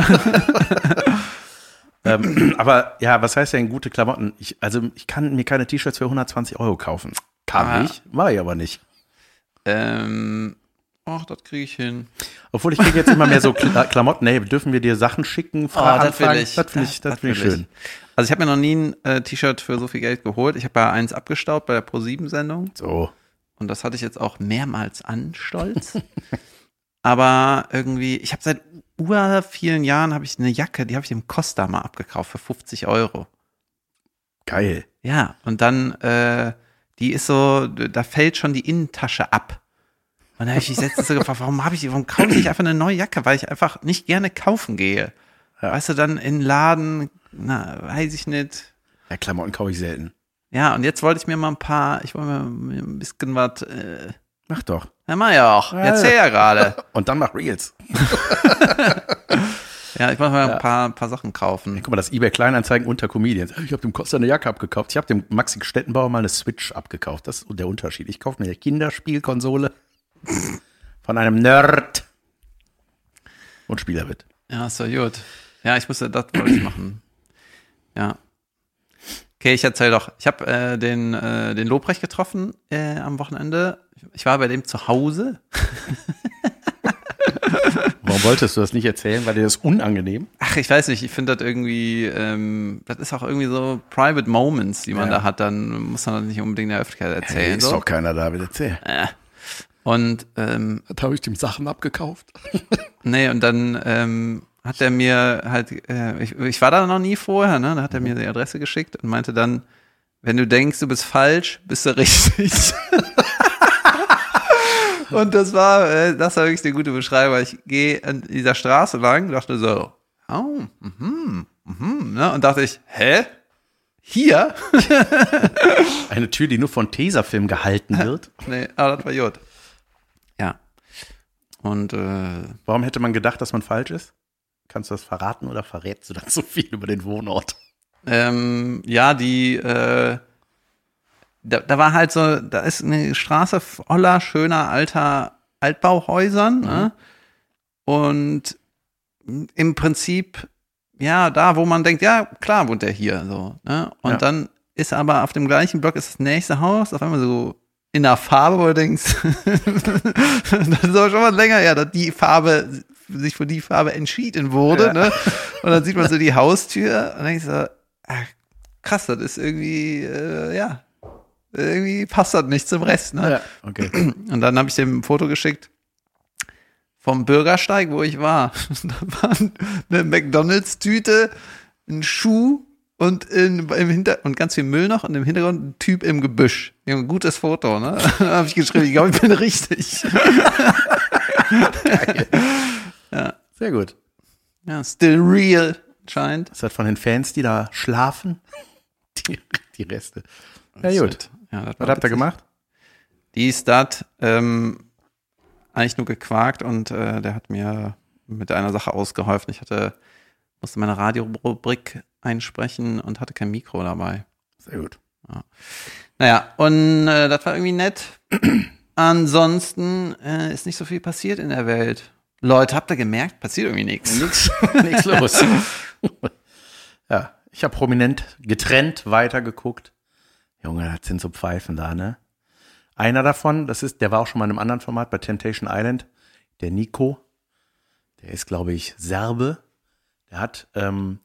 ähm, aber ja, was heißt denn gute Klamotten? Ich, also ich kann mir keine T-Shirts für 120 Euro kaufen. Kann Ah. ich, war ich aber nicht. Ähm, ach, das kriege ich hin. Obwohl ich kriege jetzt immer mehr so Kla Klamotten. Hey, dürfen wir dir Sachen schicken? Fra- Oh, das will ich. Das finde ich, das Das find ich schön. Also ich habe mir noch nie ein äh, T-Shirt für so viel Geld geholt. Ich habe ja eins abgestaubt bei der Pro7-Sendung So. und das hatte ich jetzt auch mehrmals an, stolz. Aber irgendwie, ich habe seit ur vielen Jahren habe ich eine Jacke, die habe ich im Costa mal abgekauft für 50 Euro. Geil. Ja, und dann, äh, die ist so, da fällt schon die Innentasche ab. Und dann habe ich mich letztens so gefragt, warum habe ich, warum kaufe ich nicht einfach eine neue Jacke? Weil ich einfach nicht gerne kaufen gehe. Ja. Weißt du, dann in den Laden, na, weiß ich nicht. Ja, Klamotten kaufe ich selten. Ja, und jetzt wollte ich mir mal ein paar, ich wollte mir ein bisschen was, äh, Mach doch. na mach ja auch, Ja. erzähl ja gerade. Und dann mach Reels. Ja, ich wollte mal ein paar, ein paar Sachen kaufen. Guck mal, das eBay Kleinanzeigen unter Comedians. Ich habe dem Costa eine Jacke abgekauft. Ich habe dem Maxi Stettenbauer mal eine Switch abgekauft. Das ist der Unterschied. Ich kaufe mir eine Kinderspielkonsole von einem Nerd und spiele damit. Ja, doch gut. Ja, ich musste, das wollte ich machen. Ja. Okay, ich erzähl doch. Ich habe äh, den, äh, den Lobrecht getroffen äh, am Wochenende. Ich war bei dem zu Hause. Warum wolltest du das nicht erzählen? Weil dir das unangenehm? Ach, ich weiß nicht, ich finde das irgendwie, ähm, das ist auch irgendwie so Private Moments, die man Ja. da hat, dann muss man das nicht unbedingt in der Öffentlichkeit erzählen. ist so. doch keiner da, will erzählen. Äh. Und ähm, Da habe ich dem Sachen abgekauft. Nee, und dann ähm, hat er mir halt, äh, ich, ich war da noch nie vorher, ne? Da hat er mir die Adresse geschickt und meinte dann, wenn du denkst, du bist falsch, bist du richtig. und das war, äh, das war wirklich eine gute Beschreibung. Ich gehe an dieser Straße lang, dachte so, oh, mhm, mhm, ne? Und dachte ich, hä? Hier? Eine Tür, die nur von Tesafilm gehalten wird. nee, aber das war gut. Und äh, Warum hätte man gedacht, dass man falsch ist? Kannst du das verraten oder verrätst du dann so viel über den Wohnort? Ähm, ja, die, äh, da, da war halt so, da ist eine Straße voller schöner alter Altbauhäusern, ne? Und im Prinzip, ja, da, wo man denkt, ja, klar wohnt er hier, so, ne? Und Ja. dann ist aber auf dem gleichen Block ist das nächste Haus auf einmal so in einer Farbe, wo du denkst, das ist aber schon mal länger her, dass die Farbe sich für die Farbe entschieden wurde. Ja. Ne? Und dann sieht man so die Haustür und dann denkst du, ah, krass, das ist irgendwie, äh, ja, irgendwie passt das nicht zum Rest. Ne? Ja, okay. Und dann habe ich dem ein Foto geschickt vom Bürgersteig, wo ich war. Da war eine McDonalds-Tüte, ein Schuh und in, im Hinter und ganz viel Müll noch und im Hintergrund ein Typ im Gebüsch. Ja, ein gutes Foto, ne? Da habe ich geschrieben, ich glaube, ich bin richtig. Sehr gut. Ja, still real, scheint. Ist das von den Fans, die da schlafen? Die, die Reste. Ja, gut. Ja, das Was habt ihr gemacht? Dies, das, ähm, eigentlich nur gequakt und äh, der hat mir mit einer Sache ausgeholfen. Ich hatte, musste meine Radiorubrik einsprechen und hatte kein Mikro dabei. Sehr gut. Naja, und äh, das war irgendwie nett. Ansonsten äh, ist nicht so viel passiert in der Welt. Leute, habt ihr gemerkt? Passiert irgendwie nichts. Nix, nix los. ja, ich habe prominent getrennt weitergeguckt. Junge, das sind so Pfeifen da, ne? Einer davon, das ist, der war auch schon mal in einem anderen Format bei Temptation Island, der Nico. Der ist, glaube ich, Serbe. Der hat, ähm,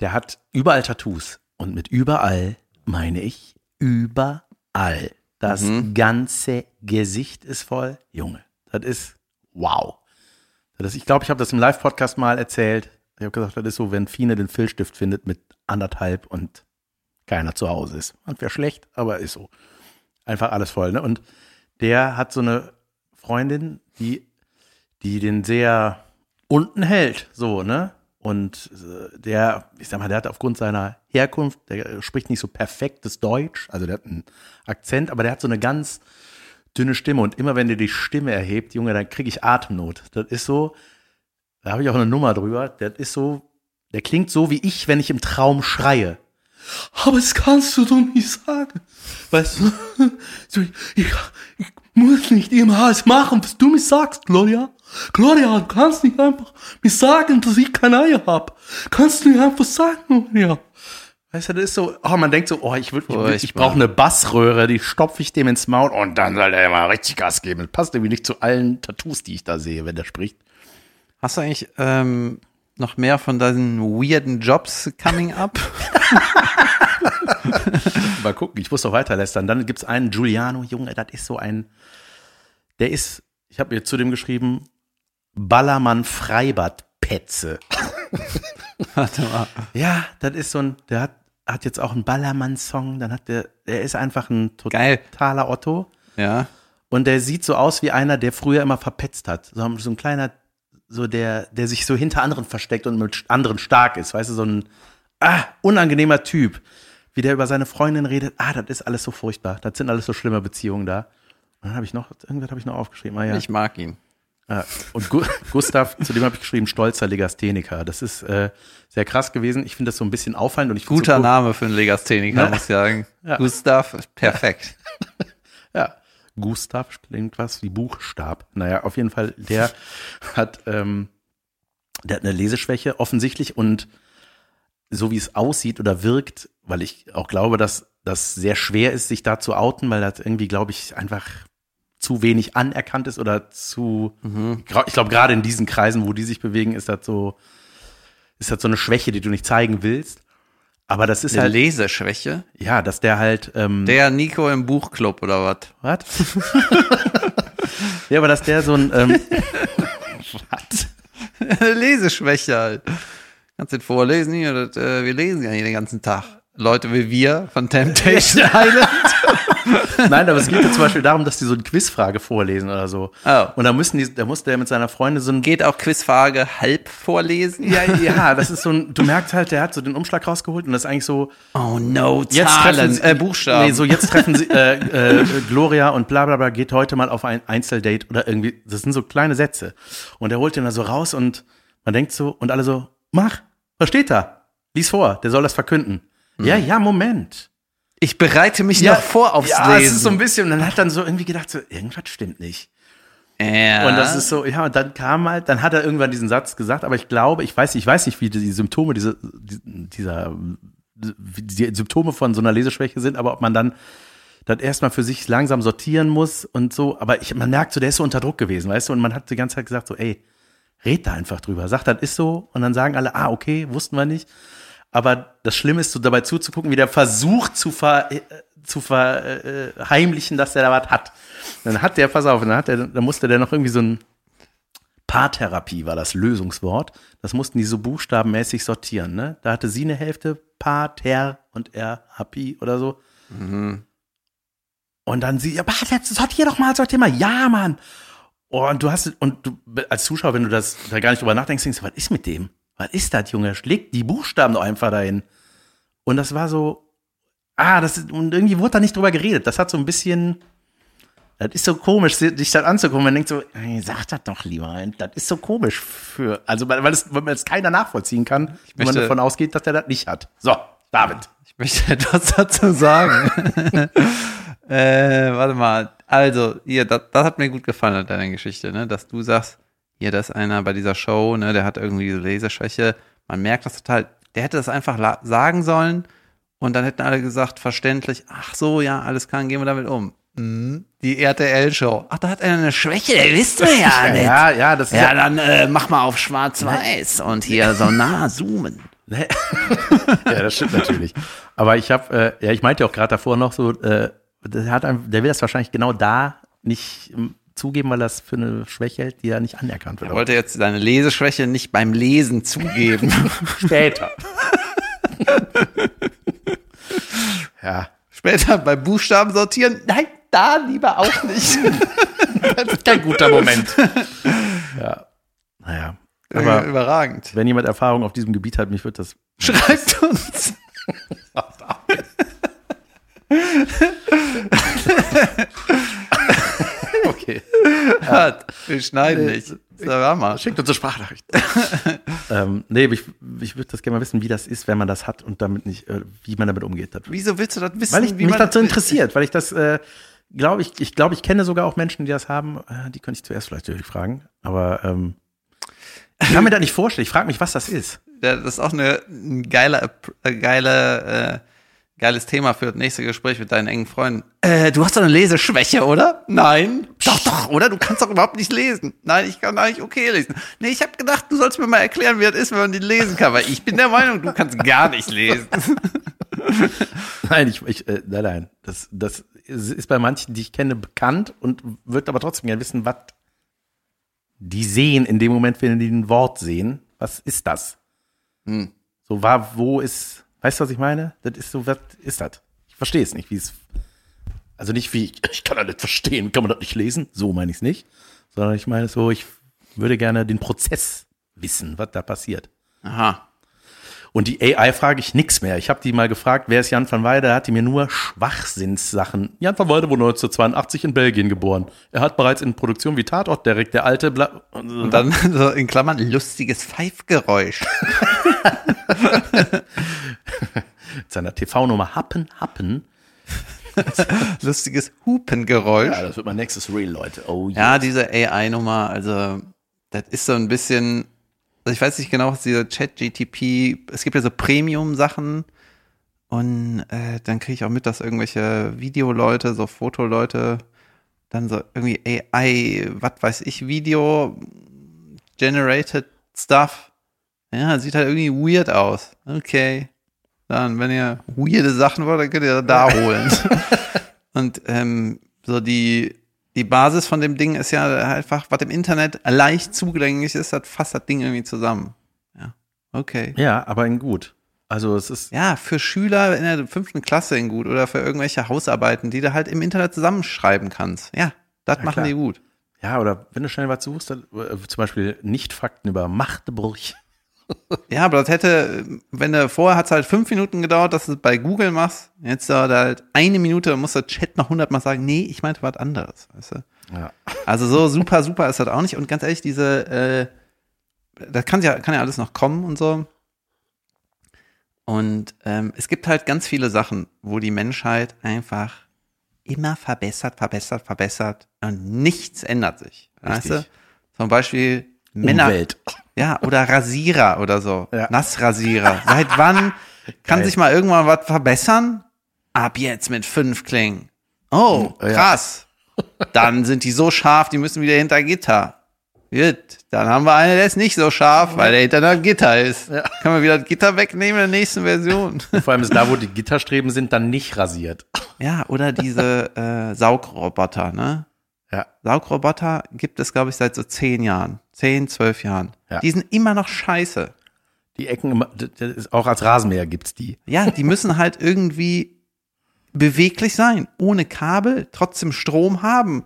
der hat überall Tattoos. Und mit überall meine ich überall. Das ganze Gesicht ist voll. Junge, das ist wow. Das, ich glaube, ich habe das im Live-Podcast mal erzählt. Ich habe gesagt, das ist so, wenn Fine den Filzstift findet mit anderthalb und keiner zu Hause ist. Und wäre schlecht, aber ist so. Einfach alles voll. Ne? Und der hat so eine Freundin, die, die den sehr unten hält, so, ne? Und äh, der, ich sag mal, der hat aufgrund seiner Herkunft, der spricht nicht so perfektes Deutsch, also der hat einen Akzent, aber der hat so eine ganz dünne Stimme und immer wenn der die Stimme erhebt, Junge, dann kriege ich Atemnot. Das ist so, da habe ich auch eine Nummer drüber, das ist so, der klingt so wie ich, wenn ich im Traum schreie. Aber das kannst du doch nicht sagen. Weißt du, ich, ich muss nicht immer alles machen, was du mir sagst, Gloria. Gloria, du kannst nicht einfach mir sagen, dass ich kein Eier hab. Kannst du nicht einfach sagen, Gloria. Weißt du, das ist so, oh, man denkt so, oh, ich, würd- ich, würd- ich brauche eine Bassröhre, die stopfe ich dem ins Maul und dann soll er mal richtig Gas geben. Das passt irgendwie nicht zu allen Tattoos, die ich da sehe, wenn der spricht. Hast du eigentlich ähm, noch mehr von diesen weirden Jobs coming up? Mal gucken, ich muss doch weiterlästern. Dann gibt's einen Giuliano, Junge, das ist so ein, der ist, ich habe mir zu dem geschrieben, Ballermann Freibad Petze. Warte mal. Ja, das ist so ein, der hat, hat jetzt auch einen Ballermann-Song, dann hat der, der ist einfach ein Geil. totaler Otto. Ja. Und der sieht so aus wie einer, der früher immer verpetzt hat. So, so ein kleiner, so der, der sich so hinter anderen versteckt und mit anderen stark ist. Weißt du, so ein ah, unangenehmer Typ. Wie der über seine Freundin redet. Ah, das ist alles so furchtbar. Das sind alles so schlimme Beziehungen da. Und dann habe ich noch, irgendwas habe ich noch aufgeschrieben. Ah, ja. Ich mag ihn. Ja, und Gu Gustav, zu dem habe ich geschrieben, stolzer Legastheniker. Das ist äh, sehr krass gewesen. Ich finde das so ein bisschen auffallend und ich Guter so cool. Name für einen Legastheniker, Ne? muss ich sagen. Ja. Gustav, perfekt. Ja, Gustav klingt was wie Buchstab. Naja, auf jeden Fall, der hat, ähm, der hat eine Leseschwäche offensichtlich und so wie es aussieht oder wirkt, weil ich auch glaube, dass das sehr schwer ist, sich da zu outen, weil das irgendwie, glaube ich, einfach zu wenig anerkannt ist oder zu, ich glaube, gerade in diesen Kreisen, wo die sich bewegen, ist das so, ist das so eine Schwäche, die du nicht zeigen willst. Aber das ist Eine halt, Leseschwäche. ja, dass der halt, ähm, Der Nico im Buchclub oder was? Was? ja, aber dass der so ein. Ähm, was? Leseschwäche halt. Kannst du das vorlesen hier? Das, äh, wir lesen ja hier den ganzen Tag. Leute wie wir von Temptation Island. Nein, aber es geht ja zum Beispiel darum, dass die so eine Quizfrage vorlesen oder so. Oh. Und da müssen die, da muss der mit seiner Freundin so ein. Geht auch Quizfrage halb vorlesen? Ja, ja, das ist so ein, du merkst halt, der hat so den Umschlag rausgeholt und das ist eigentlich so, Oh no, jetzt Zahlen, treffen sie, äh, Buchstaben. Nee, so jetzt treffen sie, äh, äh, Gloria und bla bla bla geht heute mal auf ein Einzeldate oder irgendwie, das sind so kleine Sätze. Und er holt den da so raus und man denkt so, und alle so, mach, was steht da? Lies vor, der soll das verkünden. Ja, ja, Moment. ich bereite mich noch vor aufs ja, Lesen. es ist so ein bisschen, und dann hat dann so irgendwie gedacht, so, irgendwas stimmt nicht. ja. Und das ist so, ja, und dann kam halt, dann hat er irgendwann diesen Satz gesagt, aber ich glaube, ich weiß, ich weiß nicht, wie die Symptome diese, die- dieser, wie die Symptome von so einer Leseschwäche sind, aber ob man dann das erstmal für sich langsam sortieren muss und so. Aber ich, man merkt so, der ist so unter Druck gewesen, weißt du? Und man hat die ganze Zeit gesagt so, ey, red da einfach drüber. Sag, das ist so. Und dann sagen alle, ah, okay, wussten wir nicht. Aber das Schlimme ist, so dabei zuzugucken, wie der versucht zu, ver, äh, zu verheimlichen, dass der da was hat. Dann hat der, pass auf, dann, hat der, dann musste der noch irgendwie so ein Paartherapie war das Lösungswort. Das mussten die so buchstabenmäßig sortieren. Ne? Da hatte sie eine Hälfte Pater und er Happy oder so. Und dann sie, ja, jetzt sortier doch mal, sortier mal. Ja, Mann. Und du hast, und du, als Zuschauer, wenn du das da gar nicht drüber nachdenkst, denkst du, was ist mit dem? Was ist das, Junge? Leg die Buchstaben doch einfach dahin. Und das war so, ah, das ist, und irgendwie wurde da nicht drüber geredet. Das hat so ein bisschen, das ist so komisch, sich das anzugucken. Man denkt so, ey, sag das doch lieber. Das ist so komisch für, also, weil, weil, es, weil man es keiner nachvollziehen kann, wenn man möchte- davon ausgeht, dass der das nicht hat. So, David. Ich möchte etwas dazu sagen. äh, warte mal. Also, hier, das, das hat mir gut gefallen an deiner Geschichte, ne? Dass du sagst, hier, das ist einer bei dieser Show, ne, der hat irgendwie diese Leseschwäche. Man merkt das total. Der hätte das einfach sagen sollen und dann hätten alle gesagt, verständlich, ach so, ja, alles klar, gehen wir damit um. Mhm. Die RTL-Show. Ach, da hat er eine Schwäche, der wisst wir ja nicht. Ja, ja, das ist Ja, dann äh, mach mal auf schwarz-weiß und hier so nah zoomen. Ne? ja, das stimmt natürlich. Aber ich habe, äh, ja, ich meinte auch gerade davor noch so, äh, der, hat ein, der will das wahrscheinlich genau da nicht zugeben, weil das für eine Schwäche hält, die ja nicht anerkannt wird. Er wollte jetzt seine Leseschwäche nicht beim Lesen zugeben. später. ja, Später beim Buchstaben sortieren. Nein, da lieber auch nicht. das ist kein guter Moment. ja, naja. Aber Überragend. wenn jemand Erfahrung auf diesem Gebiet hat, mich wird das. Schreibt uns. Okay. Hat. Wir schneiden nicht. Das ist der Hammer. Schickt uns eine Sprachnachricht. ähm, nee, ich, ich würde das gerne mal wissen, wie das ist, wenn man das hat und damit nicht, äh, wie man damit umgeht. Wieso willst du das wissen? Weil ich mich dazu interessiert, weil ich das, äh, glaube ich, ich glaube, ich kenne sogar auch Menschen, die das haben. Äh, die könnte ich zuerst vielleicht natürlich fragen. Aber ähm, ich kann mir das nicht vorstellen. Ich frage mich, was das ist. Ja, Das ist auch eine, ein geiler, äh, geile, äh, geiles Thema für das nächste Gespräch mit deinen engen Freunden. Äh, du hast doch eine Leseschwäche, oder? Nein. Doch, doch, oder? Du kannst doch überhaupt nicht lesen. Nein, ich kann eigentlich okay lesen. Nee, ich habe gedacht, du sollst mir mal erklären, wie das ist, wenn man die lesen kann, weil ich bin der Meinung, du kannst gar nicht lesen. Nein, ich, ich äh, nein, nein. Das, das ist bei manchen, die ich kenne, bekannt und wird aber trotzdem gerne wissen, was die sehen in dem Moment, wenn die ein Wort sehen. Was ist das? Hm. So war, wo ist, weißt du, was ich meine? Das ist so, was ist das? Ich verstehe es nicht, wie es, also nicht wie, ich kann das nicht verstehen, kann man das nicht lesen? So meine ich es nicht. Sondern ich meine so, ich würde gerne den Prozess wissen, was da passiert. Aha. Und die AI frage ich nix mehr. Ich habe die mal gefragt, wer ist Jan van Weide? Er hat die mir nur Schwachsinnssachen. Jan van Weide wurde 1982 in Belgien geboren. Er hat bereits in Produktion wie Tatort Derek, der alte Bla Und dann so in Klammern lustiges Pfeifgeräusch. mit seiner TV-Nummer Happen, Happen. lustiges Hupengeräusch. Ja, das wird mein nächstes Real, Leute. Oh ja. Ja, diese AI-Nummer, also das ist so ein bisschen, also ich weiß nicht genau, was dieser Chat-GTP, es gibt ja so Premium-Sachen und äh, dann kriege ich auch mit, dass irgendwelche Videoleute, so Fotoleute, dann so irgendwie AI, was weiß ich, Video generated Stuff. Ja, sieht halt irgendwie weird aus. Okay. Dann, wenn ihr weirde Sachen wollt, dann könnt ihr da holen. Und ähm, so die, die Basis von dem Ding ist ja einfach, was im Internet leicht zugänglich ist, hat fasst das Ding irgendwie zusammen. Ja. Okay. ja, aber in gut. Also es ist, Ja, für Schüler in der fünften Klasse in gut oder für irgendwelche Hausarbeiten, die du halt im Internet zusammenschreiben kannst. Ja, das machen klar. die gut. ja, oder wenn du schnell was suchst, dann, äh, zum Beispiel Nicht-Fakten über Magdeburg. Ja, aber das hätte, wenn du vorher hat es halt fünf Minuten gedauert, dass du es bei Google machst. Jetzt dauert halt eine Minute, dann muss der Chat noch hundertmal sagen, nee, ich meinte was anderes. Weißt du? Ja. Also so super, super ist das auch nicht. Und ganz ehrlich, diese, äh, das kann ja, kann ja alles noch kommen und so. Und ähm, es gibt halt ganz viele Sachen, wo die Menschheit einfach immer verbessert, verbessert, verbessert und nichts ändert sich. Weißt du? Richtig. Zum Beispiel Männer. Umwelt. Ja, oder Rasierer oder so. Ja. Nassrasierer. Seit wann kann Geil. sich mal irgendwann was verbessern? Ab jetzt mit fünf Klingen. Oh, Ja. krass. Dann sind die so scharf, die müssen wieder hinter Gitter. Gut, dann haben wir einen, der ist nicht so scharf, weil der hinter einem Gitter ist. Ja. Können wir wieder das Gitter wegnehmen in der nächsten Version. Vor allem ist da, wo die Gitterstreben sind, dann nicht rasiert. Ja, oder diese äh, Saugroboter, ne? Ja. Saugroboter gibt es, glaube ich, seit so zehn Jahren. Zehn, zwölf Jahren. Ja. Die sind immer noch scheiße. Die Ecken, immer- auch als Rasenmäher gibt's die. Ja, die müssen halt irgendwie beweglich sein, ohne Kabel, trotzdem Strom haben.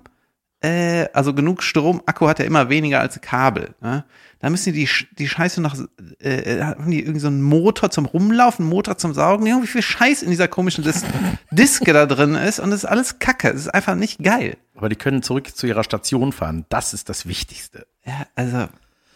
Äh, also genug Strom, Akku hat ja immer weniger als Kabel. Ne? Da müssen die, die Scheiße noch, äh, haben die irgendwie so einen Motor zum Rumlaufen, einen Motor zum Saugen, irgendwie viel Scheiß in dieser komischen Dis Diske da drin ist und es ist alles Kacke. Es ist einfach nicht geil. Aber die können zurück zu ihrer Station fahren. Das ist das Wichtigste. Ja, also,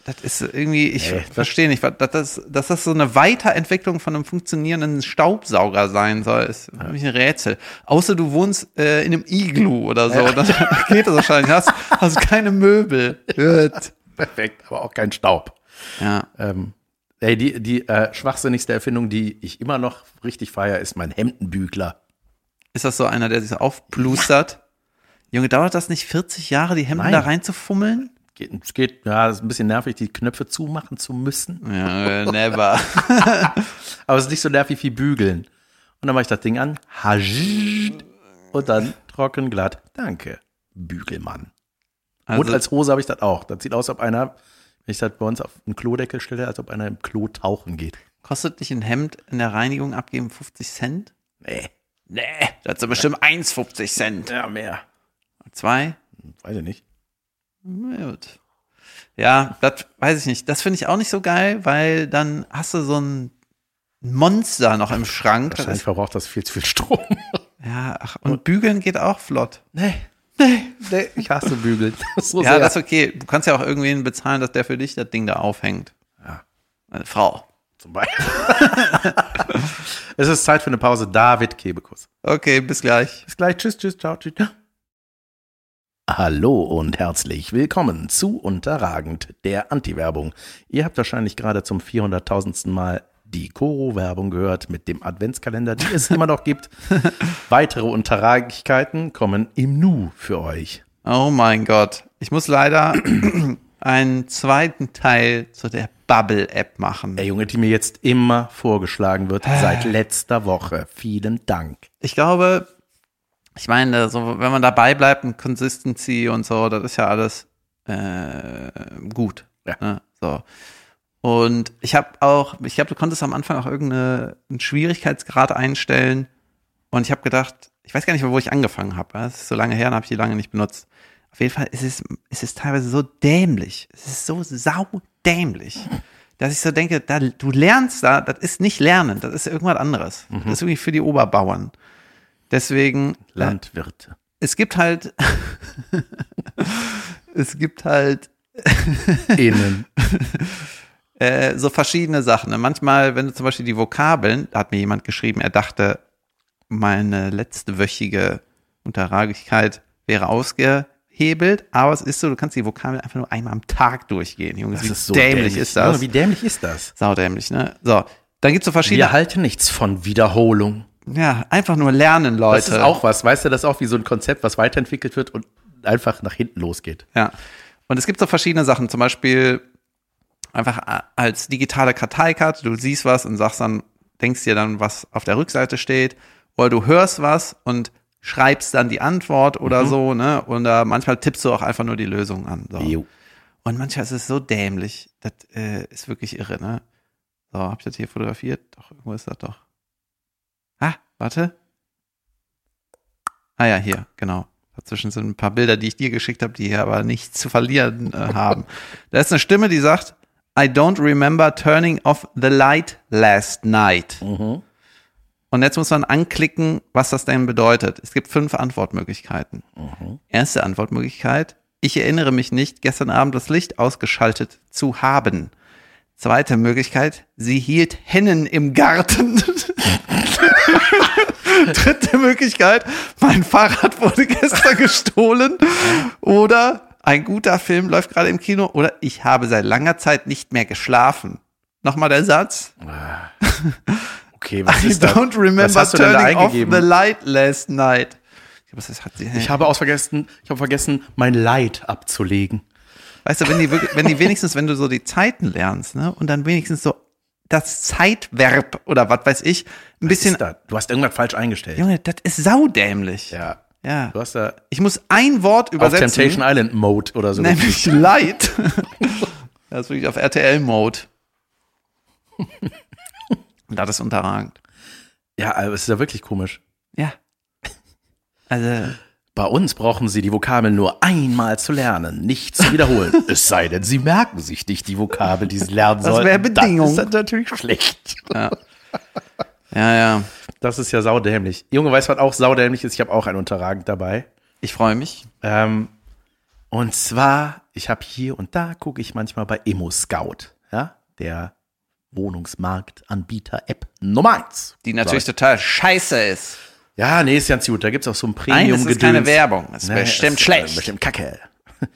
das ist irgendwie, ich Nee, verstehe nicht, dass das, dass das so eine Weiterentwicklung von einem funktionierenden Staubsauger sein soll, ist für mich ein Rätsel. Außer du wohnst äh, in einem Iglu oder so, dann geht das wahrscheinlich. Hast, hast keine Möbel. Gut. Perfekt, aber auch kein Staub. Ja, Ähm, ey, die, die äh, schwachsinnigste Erfindung, die ich immer noch richtig feier, ist mein Hemdenbügler. ist das so einer, der sich so aufplustert? Junge, dauert das nicht 40 Jahre, die Hemden Nein. da reinzufummeln? Geht, es geht, ja, es ist ein bisschen nervig, die Knöpfe zumachen zu müssen. Ja, äh, never. Aber es ist nicht so nervig wie bügeln. Und dann mache ich das Ding an, und dann trocken glatt. Danke, Bügelmann. Also, und als Hose habe ich das auch. Das sieht aus, als ob einer, wenn ich das bei uns auf einen Klodeckel stelle, als ob einer im Klo tauchen geht. kostet nicht ein Hemd in der Reinigung abgeben 50 Cent? Nee. Nee, das sind bestimmt 1,50 Cent. Ja, mehr. Zwei? Weiß ich nicht. Gut. Ja, das weiß ich nicht. Das finde ich auch nicht so geil, weil dann hast du so ein Monster noch im Schrank. Das Wahrscheinlich ist, verbraucht das viel zu viel Strom. ja, ach, und bügeln geht auch flott. Nee. Nee, nee, ich hasse Bügeln. Das so Ja, sehr. das ist okay. Du kannst ja auch irgendwen bezahlen, dass der für dich das Ding da aufhängt. Ja. Eine Frau. Zum Beispiel. es ist Zeit für eine Pause. David Kebekus. Okay, bis gleich. Bis gleich. Tschüss, tschüss, ciao, tschüss. Hallo und herzlich willkommen zu Unterragend, der Anti-Werbung. Ihr habt wahrscheinlich gerade zum 400.000. Mal die Koro-Werbung gehört mit dem Adventskalender, die es immer noch gibt. Weitere Unterragigkeiten kommen im Nu für euch. Oh mein Gott. Ich muss leider einen zweiten Teil zu der Bubble-App machen. Der Junge, die mir jetzt immer vorgeschlagen wird, seit letzter Woche. Vielen Dank. ich glaube, ich meine, so, wenn man dabei bleibt und Consistency und so, das ist ja alles äh, gut. Ja. Ne? So. Und ich habe auch, ich glaube, du konntest am Anfang auch irgendeinen Schwierigkeitsgrad einstellen. Und ich habe gedacht, ich weiß gar nicht mehr, wo ich angefangen habe. Das ist so lange her, dann habe ich die lange nicht benutzt. Auf jeden Fall ist es, ist es teilweise so dämlich. Es ist so saudämlich, dass ich so denke, da, du lernst da, das ist nicht Lernen, das ist irgendwas anderes. Das ist irgendwie für die Oberbauern. Deswegen, Landwirte. es gibt halt, es gibt halt Innen. äh, so verschiedene Sachen. Manchmal, wenn du zum Beispiel die Vokabeln, da hat mir jemand geschrieben, er dachte, meine letzte wöchige Unterragigkeit wäre ausgehebelt, aber es ist so, du kannst die Vokabeln einfach nur einmal am Tag durchgehen. Junge, Das wie ist so dämlich, ist das? Junge, wie dämlich ist das? Saudämlich, ne? So, dann gibt's so verschiedene, Wir halten nichts von Wiederholung. Ja, einfach nur lernen, Leute. Das ist auch was, weißt du, das ist auch wie so ein Konzept, was weiterentwickelt wird und einfach nach hinten losgeht. Ja. Und es gibt so verschiedene Sachen, zum Beispiel einfach als digitale Karteikarte, du siehst was und sagst dann, denkst dir dann, was auf der Rückseite steht, oder du hörst was und schreibst dann die Antwort oder so, ne? Oder manchmal tippst du auch einfach nur die Lösung an. So. Jo. Und manchmal ist es so dämlich, das äh, ist wirklich irre, ne? So, hab ich das hier fotografiert? Doch, irgendwo ist das doch. Ah, warte. Ah ja, hier, genau. Dazwischen sind ein paar Bilder, die ich dir geschickt habe, die hier aber nichts zu verlieren äh, haben. Da ist eine Stimme, die sagt, I don't remember turning off the light last night. Mhm. Und jetzt muss man anklicken, was das denn bedeutet. Es gibt fünf Antwortmöglichkeiten. Erste Antwortmöglichkeit, ich erinnere mich nicht, gestern Abend das Licht ausgeschaltet zu haben. Zweite Möglichkeit, sie hielt Hennen im Garten. Dritte Möglichkeit, mein Fahrrad wurde gestern gestohlen. Oder ein guter Film läuft gerade im Kino. Oder ich habe seit langer Zeit nicht mehr geschlafen. Nochmal der Satz. Okay, was I ist das? don't remember was hast du turning off the light last night. Ich Was ist, hat sie, Ich habe aus vergessen, ich habe vergessen, mein Leid abzulegen. Weißt du, wenn die, wirklich, wenn die wenigstens, wenn du so die Zeiten lernst, ne, und dann wenigstens so das Zeitverb oder was weiß ich, ein bisschen, Ist da, du hast irgendwas falsch eingestellt. Junge, das ist saudämlich. Ja. Ja. Du hast da Ich muss ein Wort auf übersetzen, Temptation Island Mode oder so. nämlich Light. das ist wirklich auf RTL-Mode. Und das ist unterragend. Ja, aber es ist ja wirklich komisch. Ja. Also, Bei uns brauchen Sie die Vokabeln nur einmal zu lernen, nicht zu wiederholen. es sei denn, Sie merken sich nicht die Vokabel, die Sie lernen Das sollen. wäre Bedingung. Das ist natürlich schlecht. ja. Ja, ja. Das ist ja saudämlich. Junge, weißt du, was auch saudämlich ist? Ich habe auch ein Unterragend dabei. Ich freue mich. Ähm, und zwar, ich habe hier und da gucke ich manchmal bei Emo Scout, ja, der Wohnungsmarktanbieter-App Nummer eins. Die natürlich total scheiße ist. Ja, nee, ist ganz gut. Da gibt's auch so ein Nein, premium das ist keine Werbung. Das ist Nee, bestimmt ist, äh, schlecht. Bestimmt kacke.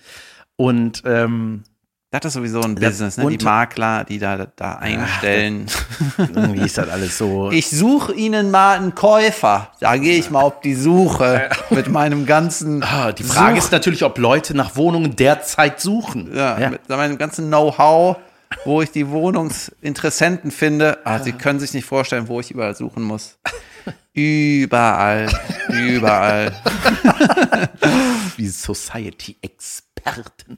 Und ähm, Das ist sowieso ein Ja, Business, ne? Die Makler, die da, da einstellen. irgendwie ist das alles so. Ich suche Ihnen mal einen Käufer. Da gehe ich mal auf die Suche mit meinem ganzen. Ah, die Frage Such- ist natürlich, ob Leute nach Wohnungen derzeit suchen. ja, mit meinem ganzen Know-how, wo ich die Wohnungsinteressenten finde. Ah, Sie können sich nicht vorstellen, wo ich überall suchen muss. Überall, überall. wie Society-Experten.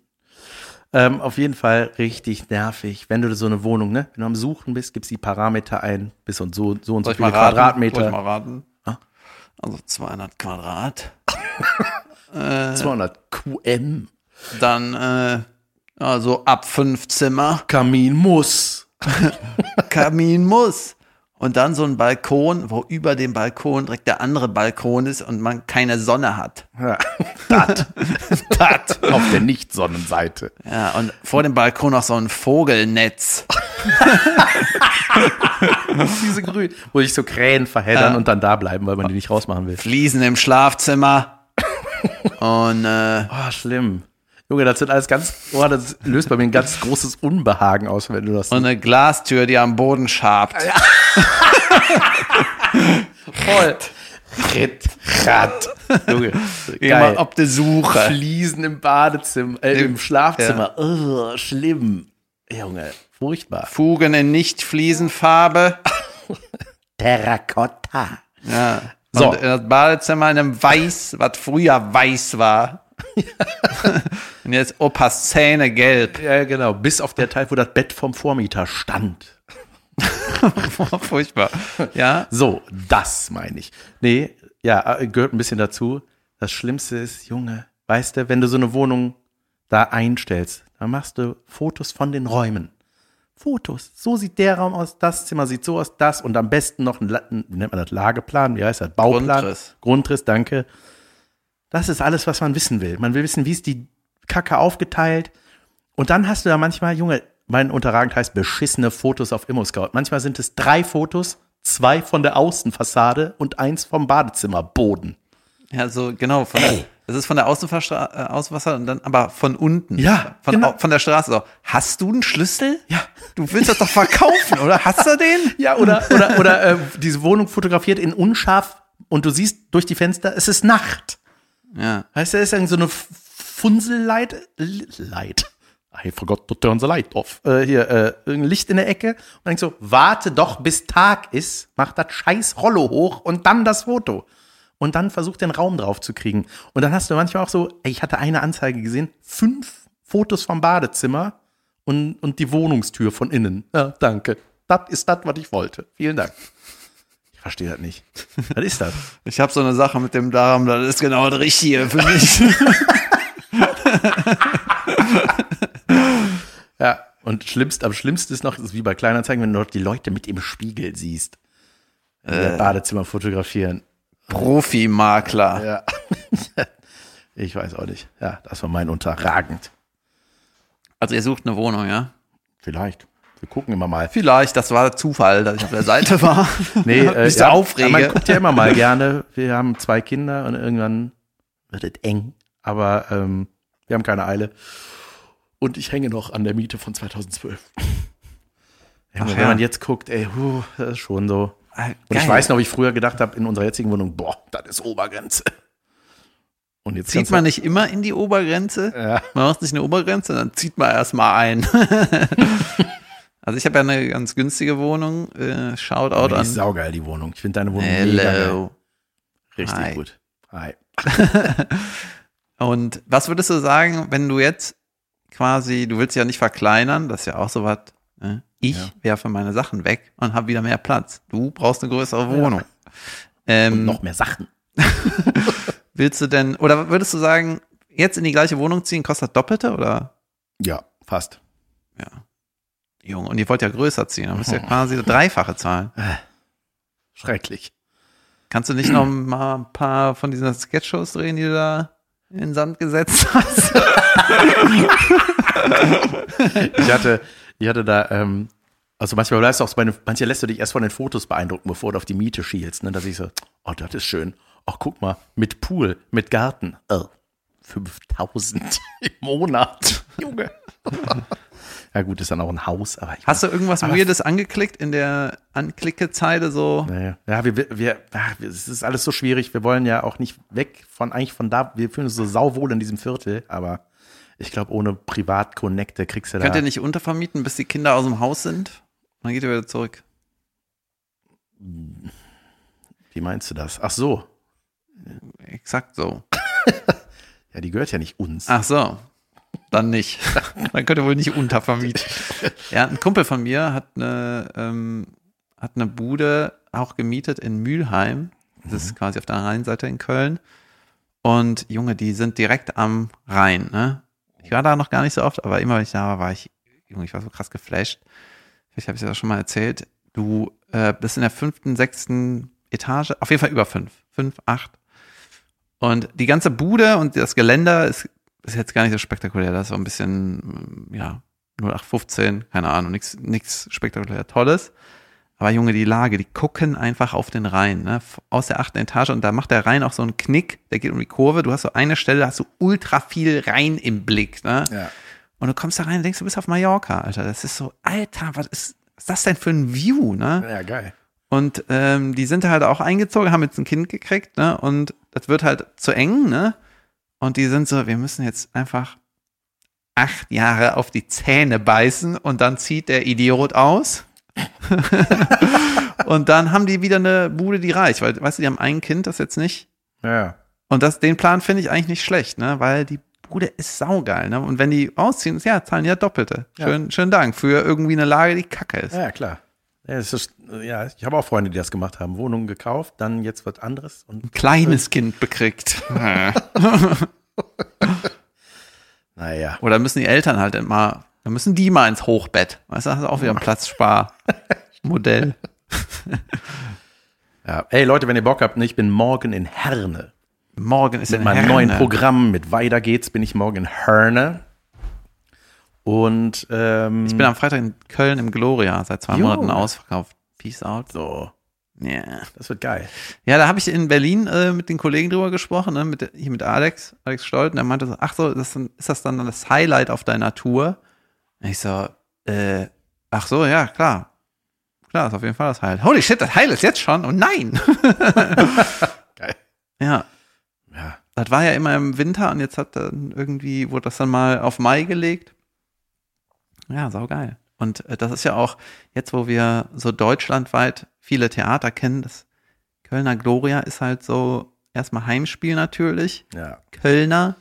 Ähm, auf jeden Fall richtig nervig. Wenn du so eine Wohnung, ne, wenn du am Suchen bist, gibst die Parameter ein, bis und so, so und so viele? Quadratmeter. Soll ich mal raten? Also 200 Quadrat. 200 QM. Dann, äh, also ab fünf Zimmer. Kamin muss. Kamin muss. Und dann so ein Balkon, wo über dem Balkon direkt der andere Balkon ist und man keine Sonne hat. Ja. Dat. Dat. Auf der Nicht-Sonnenseite. Ja, und vor dem Balkon noch so ein Vogelnetz. Diese grün. Wo sich so Krähen verheddern Ja. und dann da bleiben, weil man die nicht rausmachen will. Fliesen im Schlafzimmer. Und äh, Oh, schlimm. Junge, das sind alles ganz, oh, das löst bei mir ein ganz großes Unbehagen aus, wenn du das und eine Glastür, die am Boden schabt. Voll. Ritt, rat. Junge, Immer auf der Suche. Fliesen im Badezimmer, äh, im Im- Schlafzimmer. Oh, schlimm. Junge, furchtbar. Fugen in Nicht-Fliesenfarbe. Terrakotta. Ja. So. Und das Badezimmer in einem Weiß, was früher weiß war. und jetzt Opas Zähne gelb. Ja, genau. Bis auf der Teil, wo das Bett vom Vormieter stand. Furchtbar. Ja. So, das meine ich. Nee, ja, äh, gehört ein bisschen dazu. Das Schlimmste ist, Junge, weißt du, wenn du so eine Wohnung da einstellst, dann machst du Fotos von den Räumen. Fotos. So sieht der Raum aus, das Zimmer sieht so aus, das und am besten noch ein, wie nennt man das, Lageplan, wie heißt das? Bauplan. Grundriss. Grundriss, danke. Das ist alles, was man wissen will. Man will wissen, wie ist die Kacke aufgeteilt. Und dann hast du da manchmal, Junge, mein Unterragend heißt beschissene Fotos auf ImmoScout. Manchmal sind es drei Fotos, zwei von der Außenfassade und eins vom Badezimmerboden. Ja, so genau. Von der, das ist von der Außenfassade, äh, Außenfassade und dann aber von unten. Ja, Von, genau. au- von der Straße. So. Hast du einen Schlüssel? Ja. Du willst das doch verkaufen, oder? Hast du den? Ja, oder, oder, oder äh, diese Wohnung fotografiert in unscharf und du siehst durch die Fenster, es ist Nacht. Ja. Weißt du, da ist dann so eine Funselleit, L- Light. I forgot to turn the light off. Äh, hier, äh, irgendein Licht in der Ecke. Und denkst so, warte doch, bis Tag ist, mach das scheiß Rollo hoch und dann das Foto. Und dann versuch den Raum drauf zu kriegen. Und dann hast du manchmal auch so, ey, ich hatte eine Anzeige gesehen, fünf Fotos vom Badezimmer und, und die Wohnungstür von innen. Ja, danke. Das ist das, was ich wollte. Vielen Dank. Ich verstehe das nicht. Was ist das? Ich habe so eine Sache mit dem Darm, das ist genau das Richtige für mich. Ja, und schlimmst, am schlimmsten ist noch, ist wie bei Kleinanzeigen, wenn du dort die Leute mit im Spiegel siehst. Äh. Badezimmer fotografieren. Profimakler. Ja. ich weiß auch nicht. Ja, das war mein Unterragend. Also ihr sucht eine Wohnung, ja? Vielleicht. Wir gucken immer mal. Vielleicht, das war Zufall, dass ich auf der Seite war. Nee, äh, Bist du ja, aufrege? Man guckt ja immer mal gerne. Wir haben zwei Kinder und irgendwann wird es eng. Aber ähm, wir haben keine Eile. Und ich hänge noch an der Miete von 2012. Ja, Ach wenn ja. man jetzt guckt, ey, huh, das ist schon so. Ah, Und ich weiß noch, wie ich früher gedacht habe, in unserer jetzigen Wohnung, boah, das ist Obergrenze. Und jetzt Zieht man nicht immer in die Obergrenze? ja, Man macht nicht eine Obergrenze, dann zieht man erstmal ein. also ich habe ja eine ganz günstige Wohnung. Äh, Shoutout die an ist saugeil, die Wohnung. Ich finde deine Wohnung mega geil. Hello. Richtig Hi. gut. Hi. Und was würdest du sagen, wenn du jetzt quasi, du willst ja nicht verkleinern, das ist ja auch so was. Ne? Ich Ja. werfe meine Sachen weg und habe wieder mehr Platz. Du brauchst eine größere Wohnung. Ähm, Und noch mehr Sachen. Willst du denn, oder würdest du sagen, jetzt in die gleiche Wohnung ziehen kostet Doppelte oder? Ja, fast. Ja. Junge, und ihr wollt ja größer ziehen, dann müsst ihr quasi das Dreifache zahlen. Schrecklich. Kannst du nicht noch mal ein paar von diesen Sketchshows drehen, die du da in den Sand gesetzt hast? Ich hatte, ich hatte da, ähm, also manchmal bleibst du auch bei den, manche lässt du dich erst von den Fotos beeindrucken, bevor du auf die Miete schielst. Ne? Da sehe ich so, oh, das ist schön. Ach, guck mal, mit Pool, mit Garten. Oh, 5000 im Monat. Junge. Ja, gut, ist dann auch ein Haus, aber ich Hast du irgendwas Weirdes angeklickt in der Anklickezeile so? Naja. Ja, wir, wir, wir, ach, es ist alles so schwierig. Wir wollen ja auch nicht weg von, eigentlich von da, wir fühlen uns so sauwohl in diesem Viertel, aber ich glaube, ohne Privat-Connecte kriegst du da. Könnt ihr nicht untervermieten, bis die Kinder aus dem Haus sind? Dann geht ihr wieder zurück. Wie meinst du das? Ach so. Exakt so. Ja, die gehört ja nicht uns. Ach so. Dann nicht. Dann könnt ihr wohl nicht untervermieten. Ja, ein Kumpel von mir hat eine, ähm, hat eine Bude auch gemietet in Mülheim. Das ist quasi auf der Rheinseite in Köln. Und Junge, die sind direkt am Rhein, ne? Ich war da noch gar nicht so oft, aber immer wenn ich da war, war ich, Junge, ich war so krass geflasht. Vielleicht habe ich das auch schon mal erzählt. Du äh, bist in der fünften, sechsten Etage, auf jeden Fall über fünf, fünf, acht. Und die ganze Bude und das Geländer ist, ist jetzt gar nicht so spektakulär. Das ist so ein bisschen, ähm, ja, 0815, keine Ahnung, nichts nichts spektakulär Tolles. Aber Junge, die Lage, die gucken einfach auf den Rhein, ne? aus der achten Etage und da macht der Rhein auch so einen Knick, der geht um die Kurve. Du hast so eine Stelle, da hast du ultra viel Rhein im Blick, ne? Ja. Und du kommst da rein und denkst, du bist auf Mallorca, Alter. Das ist so, Alter, was ist, was ist das denn für ein View, ne? Ja, geil. Und ähm, die sind halt auch eingezogen, haben jetzt ein Kind gekriegt, ne? Und das wird halt zu eng, ne? Und die sind so, wir müssen jetzt einfach acht Jahre auf die Zähne beißen und dann zieht der Idiot aus. und dann haben die wieder eine Bude, die reicht, weil, weißt du, die haben ein Kind, das jetzt nicht. Ja. Und das, den Plan finde ich eigentlich nicht schlecht, ne? Weil die Bude ist saugeil, ne? Und wenn die ausziehen, ja, zahlen die ja Doppelte. Ja. Schön, schönen Dank für irgendwie eine Lage, die kacke ist. Ja, klar. Ist, ja, ich habe auch Freunde, die das gemacht haben. Wohnungen gekauft, dann jetzt wird anderes und Kleines Kind bekriegt. naja. Oder müssen die Eltern halt immer, dann müssen die mal ins Hochbett. Weißt du, das ist auch wieder ein Platzsparmodell. Ja. Ey Leute, wenn ihr Bock habt, ne, ich bin morgen in Herne. Morgen ist Mit in meinem Herne. neuen Programm mit Weiter geht's bin ich morgen in Herne. Und ähm, Ich bin am Freitag in Köln im Gloria, seit zwei Jo. Monaten ausverkauft. Peace out. so, Ja. das wird geil. Ja, da habe ich in Berlin äh, mit den Kollegen drüber gesprochen, ne, mit, hier mit Alex, Alex Stolt, und er meinte so, ach so, das, ist- ist das dann das Highlight auf deiner Tour? Und ich so, äh, ach so, ja, klar. Klar, ist auf jeden Fall das Highlight. Holy shit, das Highlight ist jetzt schon? Oh nein! Geil. Ja, Ja. das war ja immer im Winter und jetzt hat dann irgendwie, wurde das dann mal auf Mai gelegt. Ja, saugeil. Und äh, das ist ja auch, jetzt wo wir so deutschlandweit viele Theater kennen, das Kölner Gloria ist halt so erstmal Heimspiel natürlich, Ja. Kölner.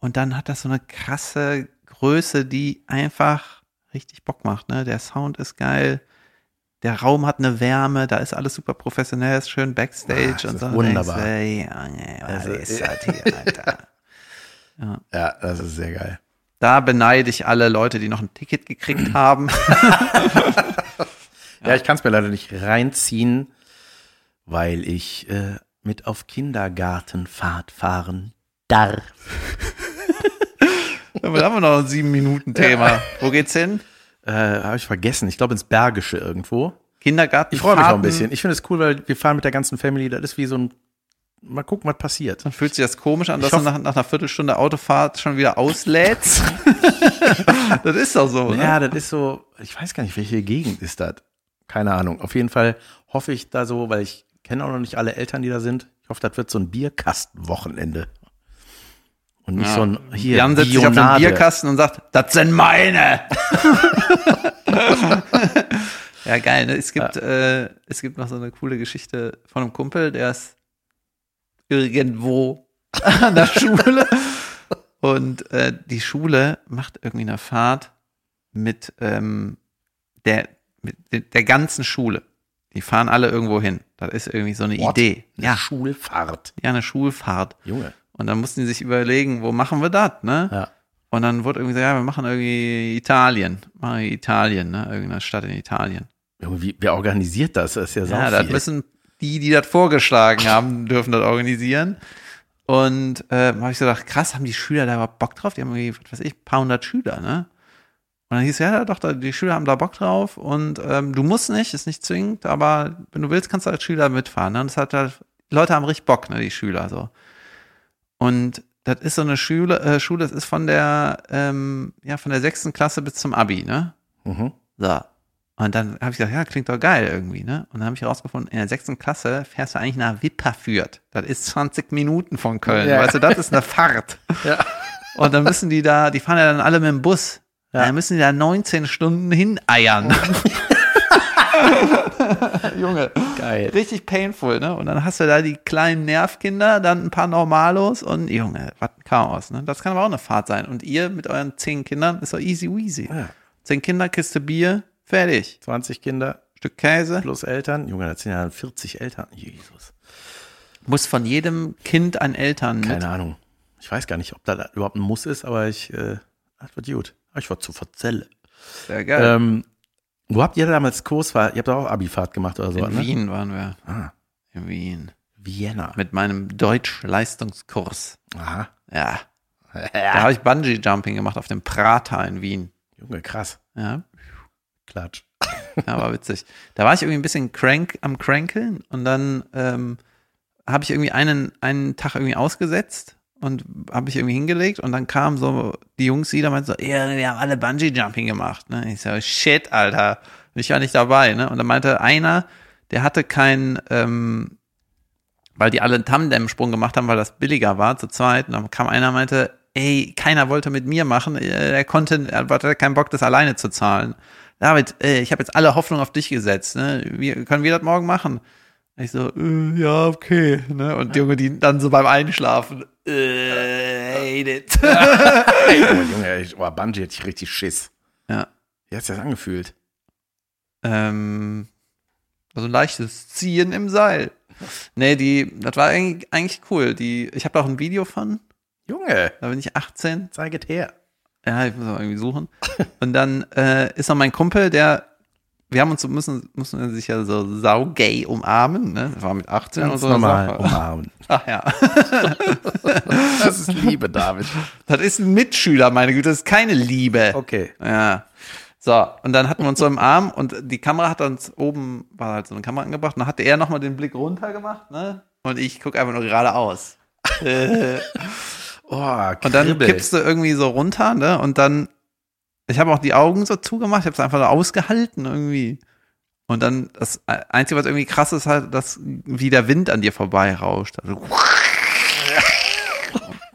Und dann hat das so eine krasse Größe, die einfach richtig Bock macht. Ne? Der Sound ist geil. Der Raum hat eine Wärme, da ist alles super professionell, ist schön Backstage das und so. wunderbar. Und denkst, ey, Junge, was Also, ist das hier, Alter? Ja, das ist sehr geil. Da beneide ich alle Leute, die noch ein Ticket gekriegt haben. Ja, ich kann es mir leider nicht reinziehen, weil ich äh, mit auf Kindergartenfahrt fahren darf. Aber da haben wir noch ein sieben Minuten Thema. Wo geht's hin? Äh, Habe ich vergessen. Ich glaube ins Bergische irgendwo. Kindergarten. Ich freue mich auch ein bisschen. Ich finde es cool, weil wir fahren mit der ganzen Family. Das ist wie so ein. Mal gucken, was passiert. Dann fühlt sich das komisch an, dass du nach, nach einer Viertelstunde Autofahrt schon wieder auslädst. das ist doch so, ne? Ja, das ist so. Ich weiß gar nicht, welche Gegend ist das. Keine Ahnung. Auf jeden Fall hoffe ich da so, weil ich kenne auch noch nicht alle Eltern, die da sind. Ich hoffe, das wird so ein Bierkastenwochenende. Und nicht so ein hier Jan setzt sich auf den Bionade. Bierkasten und sagt, das sind meine. ja, geil. Ne? Es gibt, äh, es gibt noch so eine coole Geschichte von einem Kumpel, der ist irgendwo an der Schule. Und äh, die Schule macht irgendwie eine Fahrt mit ähm, der, mit de- der ganzen Schule. Die fahren alle irgendwo hin. Das ist irgendwie so eine What? Idee. Eine Ja, Schulfahrt. ja, eine Schulfahrt. Junge. Und dann mussten die sich überlegen, wo machen wir das, ne? Ja. Und dann wurde irgendwie so, ja, wir machen irgendwie Italien. Machen wir Italien, ne? Irgendeine Stadt in Italien. Junge, wie, wer organisiert das? Das ist ja, Ja, sau das müssen die, die das vorgeschlagen haben, dürfen das organisieren. Und äh, habe ich so gedacht, krass, haben die Schüler da überhaupt Bock drauf? Die haben irgendwie, was weiß ich, ein paar hundert Schüler, ne? Und dann hieß ja, doch, die Schüler haben da Bock drauf und ähm, du musst nicht, ist nicht zwingend, aber wenn du willst, kannst du als Schüler mitfahren. Ne? Und das hat halt, die Leute haben richtig Bock, ne, die Schüler so. Und das ist so eine Schule, äh, Schule, das ist von der, ähm, ja, von der sechsten Klasse bis zum Abi, ne? Mhm. So. Und dann habe ich gedacht, ja, klingt doch geil irgendwie, ne? Und dann habe ich herausgefunden, in der sechsten Klasse fährst du eigentlich nach Wipperfürth. Das ist 20 Minuten von Köln. Ja. Weißt du, das ist eine Fahrt. Ja. Und dann müssen die da, die fahren ja dann alle mit dem Bus. Ja. Dann müssen die da 19 Stunden hineiern. Junge. Geil. Richtig painful, ne? Und dann hast du da die kleinen Nervkinder, dann ein paar Normalos und Junge, was ein Chaos, ne? Das kann aber auch eine Fahrt sein. Und ihr mit euren zehn Kindern ist doch easy weasy. Ja. Zehn Kinder, Kiste Bier, fertig. 20 Kinder Stück Käse. plus Eltern. Junge, das sind ja 40 Eltern. Jesus. Muss von jedem Kind ein Eltern mit. Keine Ahnung. Ich weiß gar nicht, ob da überhaupt ein Muss ist, aber ich, äh, das wird gut. Ich war zu verzelle. Sehr geil. Ähm, wo habt ihr damals Kursfahrt? Ihr habt auch Abifahrt gemacht oder so, In ne? Wien waren wir. Ah, In Wien. Vienna. Mit meinem Deutsch-Leistungskurs. Aha. Ja. Da habe ich Bungee-Jumping gemacht auf dem Prater in Wien. Junge, krass. Ja, Klatsch. ja war witzig. Da war ich irgendwie ein bisschen crank am Crankeln und dann ähm, habe ich irgendwie einen, einen Tag irgendwie ausgesetzt und habe ich irgendwie hingelegt und dann kamen so die Jungs wieder meinten so, ja, wir haben alle Bungee-Jumping gemacht. Ne? Ich so, shit, Alter. Ich war nicht dabei. Ne? Und dann meinte einer, der hatte kein, ähm, weil die alle einen Tandem-Sprung gemacht haben, weil das billiger war zu zweit. Und dann kam einer und meinte, ey, keiner wollte mit mir machen. Äh, Er konnte, er hatte keinen Bock, das alleine zu zahlen. David, äh, ich habe jetzt alle Hoffnung auf dich gesetzt. Ne? Wie, können wir das morgen machen? Ich so, äh, ja, okay. Ne? Und die Junge, die dann so beim Einschlafen, äh, hate it. Oh, Junge, ich, oh, Bungee hätte ich richtig Schiss. ja. Wie hat sich das angefühlt? Ähm, also ein leichtes Ziehen im Seil. Nee, die, das war eigentlich, eigentlich cool. Die, ich habe da auch ein Video von, Junge, da bin ich 18. zeiget her. Ja, ich muss mal irgendwie suchen. Und dann äh, ist noch mein Kumpel, der, wir haben uns so, müssen, müssen sich ja so saugay umarmen, ne? War mit 18 und Ganz so. normal Sache. umarmen. Ach ja. Das ist Liebe, David. Das ist ein Mitschüler, meine Güte, das ist keine Liebe. Okay. Ja. So, und dann hatten wir uns so im Arm und die Kamera hat uns oben, war halt so eine Kamera angebracht, und dann hatte er nochmal den Blick runter gemacht, ne? Und ich gucke einfach nur geradeaus. Oh, und dann kippst du irgendwie so runter, ne? Und dann, ich habe auch die Augen so zugemacht, ich habe es einfach so ausgehalten irgendwie. Und dann, das Einzige, was irgendwie krass ist, halt, dass wie der Wind an dir vorbei rauscht. Also,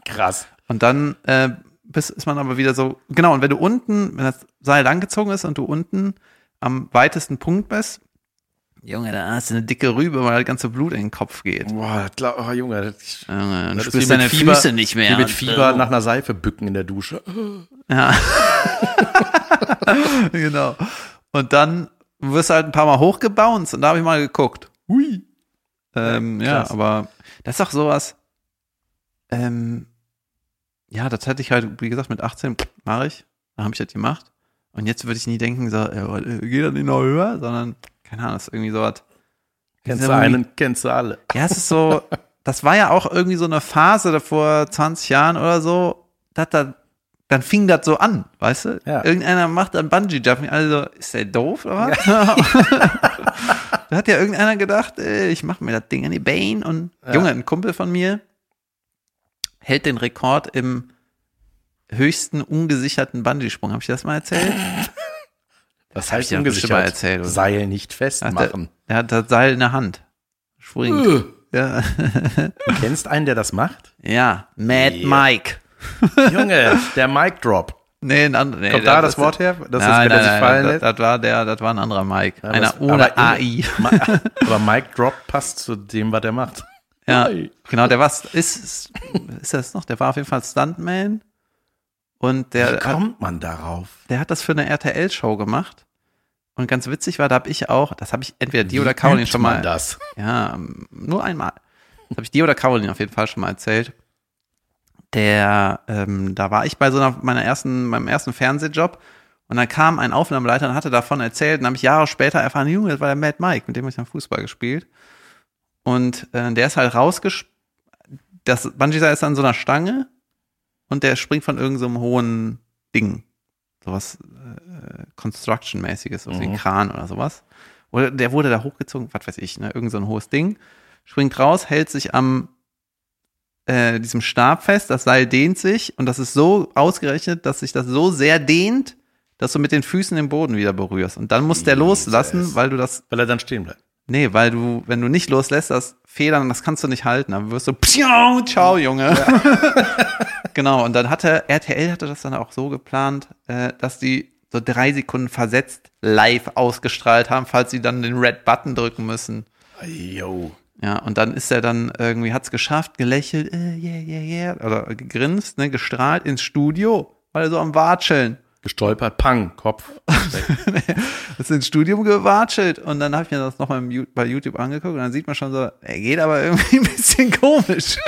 Krass. Und dann äh, bis, ist man aber wieder so, genau, und wenn du unten, wenn das Seil langgezogen ist und du unten am weitesten Punkt bist, Junge, da hast du eine dicke Rübe, weil das ganze Blut in den Kopf geht. Boah, das glaub, oh, Junge, das, Junge, das du wie spürst mit deine Fieber- Füße nicht mehr. wie mit Fieber äh, nach einer Seife bücken in der Dusche. Ja. genau. Und dann wirst du halt ein paar Mal hochgebounced und da habe ich mal geguckt. Hui. Ähm, ja, krass. aber das ist doch sowas. Ähm, ja, das hatte ich halt, wie gesagt, mit 18 mache ich. Da habe ich das gemacht. Und jetzt würde ich nie denken, so, ja, äh, geht das nicht noch höher, sondern, keine Ahnung, das ist irgendwie sowas. Kennst Das du einen, kennst du alle. Ja, es ist so, das war ja auch irgendwie so eine Phase da vor 20 Jahren oder so, dass da, dann fing das so an, weißt du? Ja. Irgendeiner macht dann Bungee-Jumping, also ist der doof oder was? da hat ja irgendeiner gedacht, äh, ich mache mir das Ding an die Beine und Junge, ein Kumpel von mir hält den Rekord im höchsten ungesicherten Bungee-Sprung. Habe ich das mal erzählt? Das hab heißt ich bestimmt mal erzählt, oder? Seil nicht Ach, der, festmachen. der hat das Seil in der Hand. Springt. Äh. Ja. Du kennst einen, der das macht? ja, Mad Ja. Mike. Junge, der Mic Drop. Nee, ein anderer. Nee, Kommt da das Wort her? Das ist, nein, wenn er nein, sich nein, fallen das, lässt? das war der, das war ein anderer Mike. Ja, Einer das- ohne aber- AI. Aber Mic Drop passt zu dem, was er macht. Ja, Hi. genau, der war, ist, ist, ist das noch? Der war auf jeden Fall Stuntman. Und Wie der hat, kommt man darauf? der hat das für eine RTL-Show gemacht. Und ganz witzig war, da habe ich auch, das habe ich entweder Wie oder Caroline schon mal. das? Ja, nur einmal. Das habe ich dir oder Caroline auf jeden Fall schon mal erzählt. Der, ähm, da war ich bei so einer, meiner ersten, meinem ersten Fernsehjob und dann kam ein Aufnahmeleiter und hatte davon erzählt und habe ich Jahre später erfahren, Junge, das war der Mad Mike, mit dem habe ich dann Fußball gespielt. Und äh, der ist halt rausgesch... Das Bungee ist an so einer Stange und der springt von irgendeinem so hohen Ding. Sowas Construction-mäßiges, so wie ein Mhm. Kran oder sowas. Oder der wurde da hochgezogen, was weiß ich, ne, irgend so ein hohes Ding, springt raus, hält sich am äh, diesem Stab fest, das Seil dehnt sich und das ist so ausgerechnet, dass sich das so sehr dehnt, dass du mit den Füßen den Boden wieder berührst. Und dann musst der loslassen, weil du das, Weil er dann stehen bleibt. nee, weil du, wenn du nicht loslässt, das Federn, das kannst du nicht halten. Dann wirst du, psiau, ciao, Junge. genau, und dann hatte, RTL hatte das dann auch so geplant, äh, dass die so drei Sekunden versetzt live ausgestrahlt haben, falls sie dann den Red Button drücken müssen. Yo. Ja, und dann ist er dann irgendwie, hat's geschafft, gelächelt, äh, yeah, yeah, yeah, oder gegrinst, ne, gestrahlt ins Studio, weil er so am Watscheln. Gestolpert, pang, Kopf. weg. ist ins Studium gewatschelt und dann habe ich mir das nochmal bei YouTube angeguckt und dann sieht man schon so, er geht aber irgendwie ein bisschen komisch.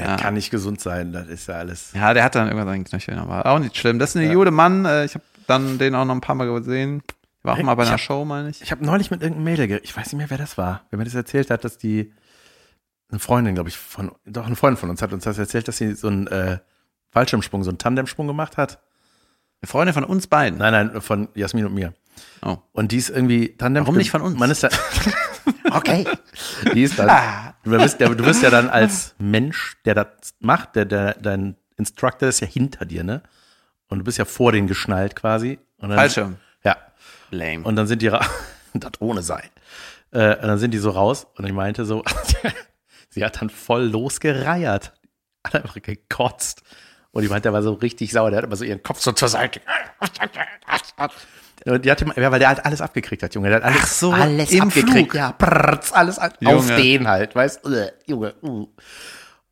Ja. Kann nicht gesund sein, das ist ja alles. Ja, der hat dann irgendwann seinen Knöcheln, aber auch nicht schlimm. Das ist eine Jude Mann, äh, ich habe dann den auch noch ein paar Mal gesehen. War auch mal bei einer hab- Show, meine ich. Ich habe neulich mit irgendeinem Mädel, ich weiß nicht mehr, wer das war, wer mir das erzählt hat, dass die, eine Freundin, glaube ich, von, doch eine Freundin von uns hat uns das erzählt, dass sie so einen äh, Fallschirmsprung, so einen Tandemsprung gemacht hat. Eine Freundin von uns beiden. Nein, nein, von Jasmin und mir. Oh. Und die ist irgendwie Tandem. Warum nicht von uns? Man ist da. okay. Die ist dann. Ah. Du bist, ja, du bist ja dann als Mensch, der das macht, der, der, dein Instructor ist ja hinter dir, ne? Und du bist ja vor den geschnallt quasi. Und dann, Fallschirm. Ja. Lame. Und dann sind die das ohne Seil. Äh, und dann sind die so raus und ich meinte so, sie hat dann voll losgereiert. Hat einfach gekotzt. Und ich meinte, der war so richtig sauer, der hat immer so ihren Kopf so zur Seite. Und die hatte, ja, weil der halt alles abgekriegt hat, Junge. Der hat alles, Ach so, alles im abgekriegt. Flug. Ja, prrrz, alles Junge. auf den halt, weißt du, Junge. Uh.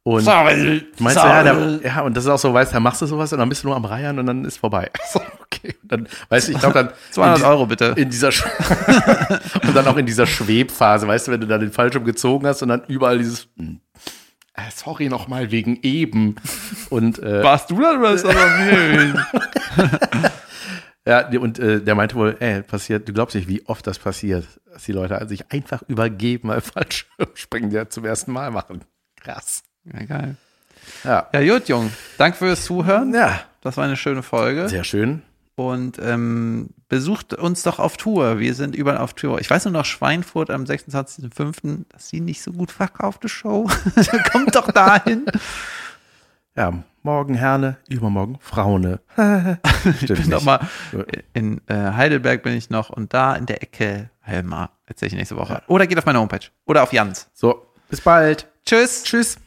Und Sorry. Meinst du, ja, da, ja, und das ist auch so, weißt du, da machst du sowas und dann bist du nur am Reiern und dann ist vorbei. So, okay. Dann, weißt du, ich glaube dann. 200 in Euro bitte. In dieser, und dann auch in dieser Schwebphase, weißt du, wenn du dann den Fallschirm gezogen hast und dann überall dieses, hm, sorry nochmal wegen eben. Und, äh, Warst du da oder ist das ja, und äh, der meinte wohl, ey, passiert, du glaubst nicht, wie oft das passiert, dass die Leute sich einfach übergeben, weil Fallschirmspringen ja zum ersten Mal machen. Krass. Ja, geil. Ja. Ja, gut, Jung. Danke fürs Zuhören. Ja, Das war eine schöne Folge. sehr schön. Und ähm, besucht uns doch auf Tour. Wir sind überall auf Tour. Ich weiß nur noch, Schweinfurt am 26.05. Das ist die nicht so gut verkaufte Show. Kommt doch dahin. Ja, morgen Herne, übermorgen Fraune. Stimmt bin noch mal in äh, Heidelberg bin ich noch und da in der Ecke Helmar. Erzähle ich nächste Woche. Oder geht auf meine Homepage. Oder auf Jans. So, bis bald. Tschüss. Tschüss.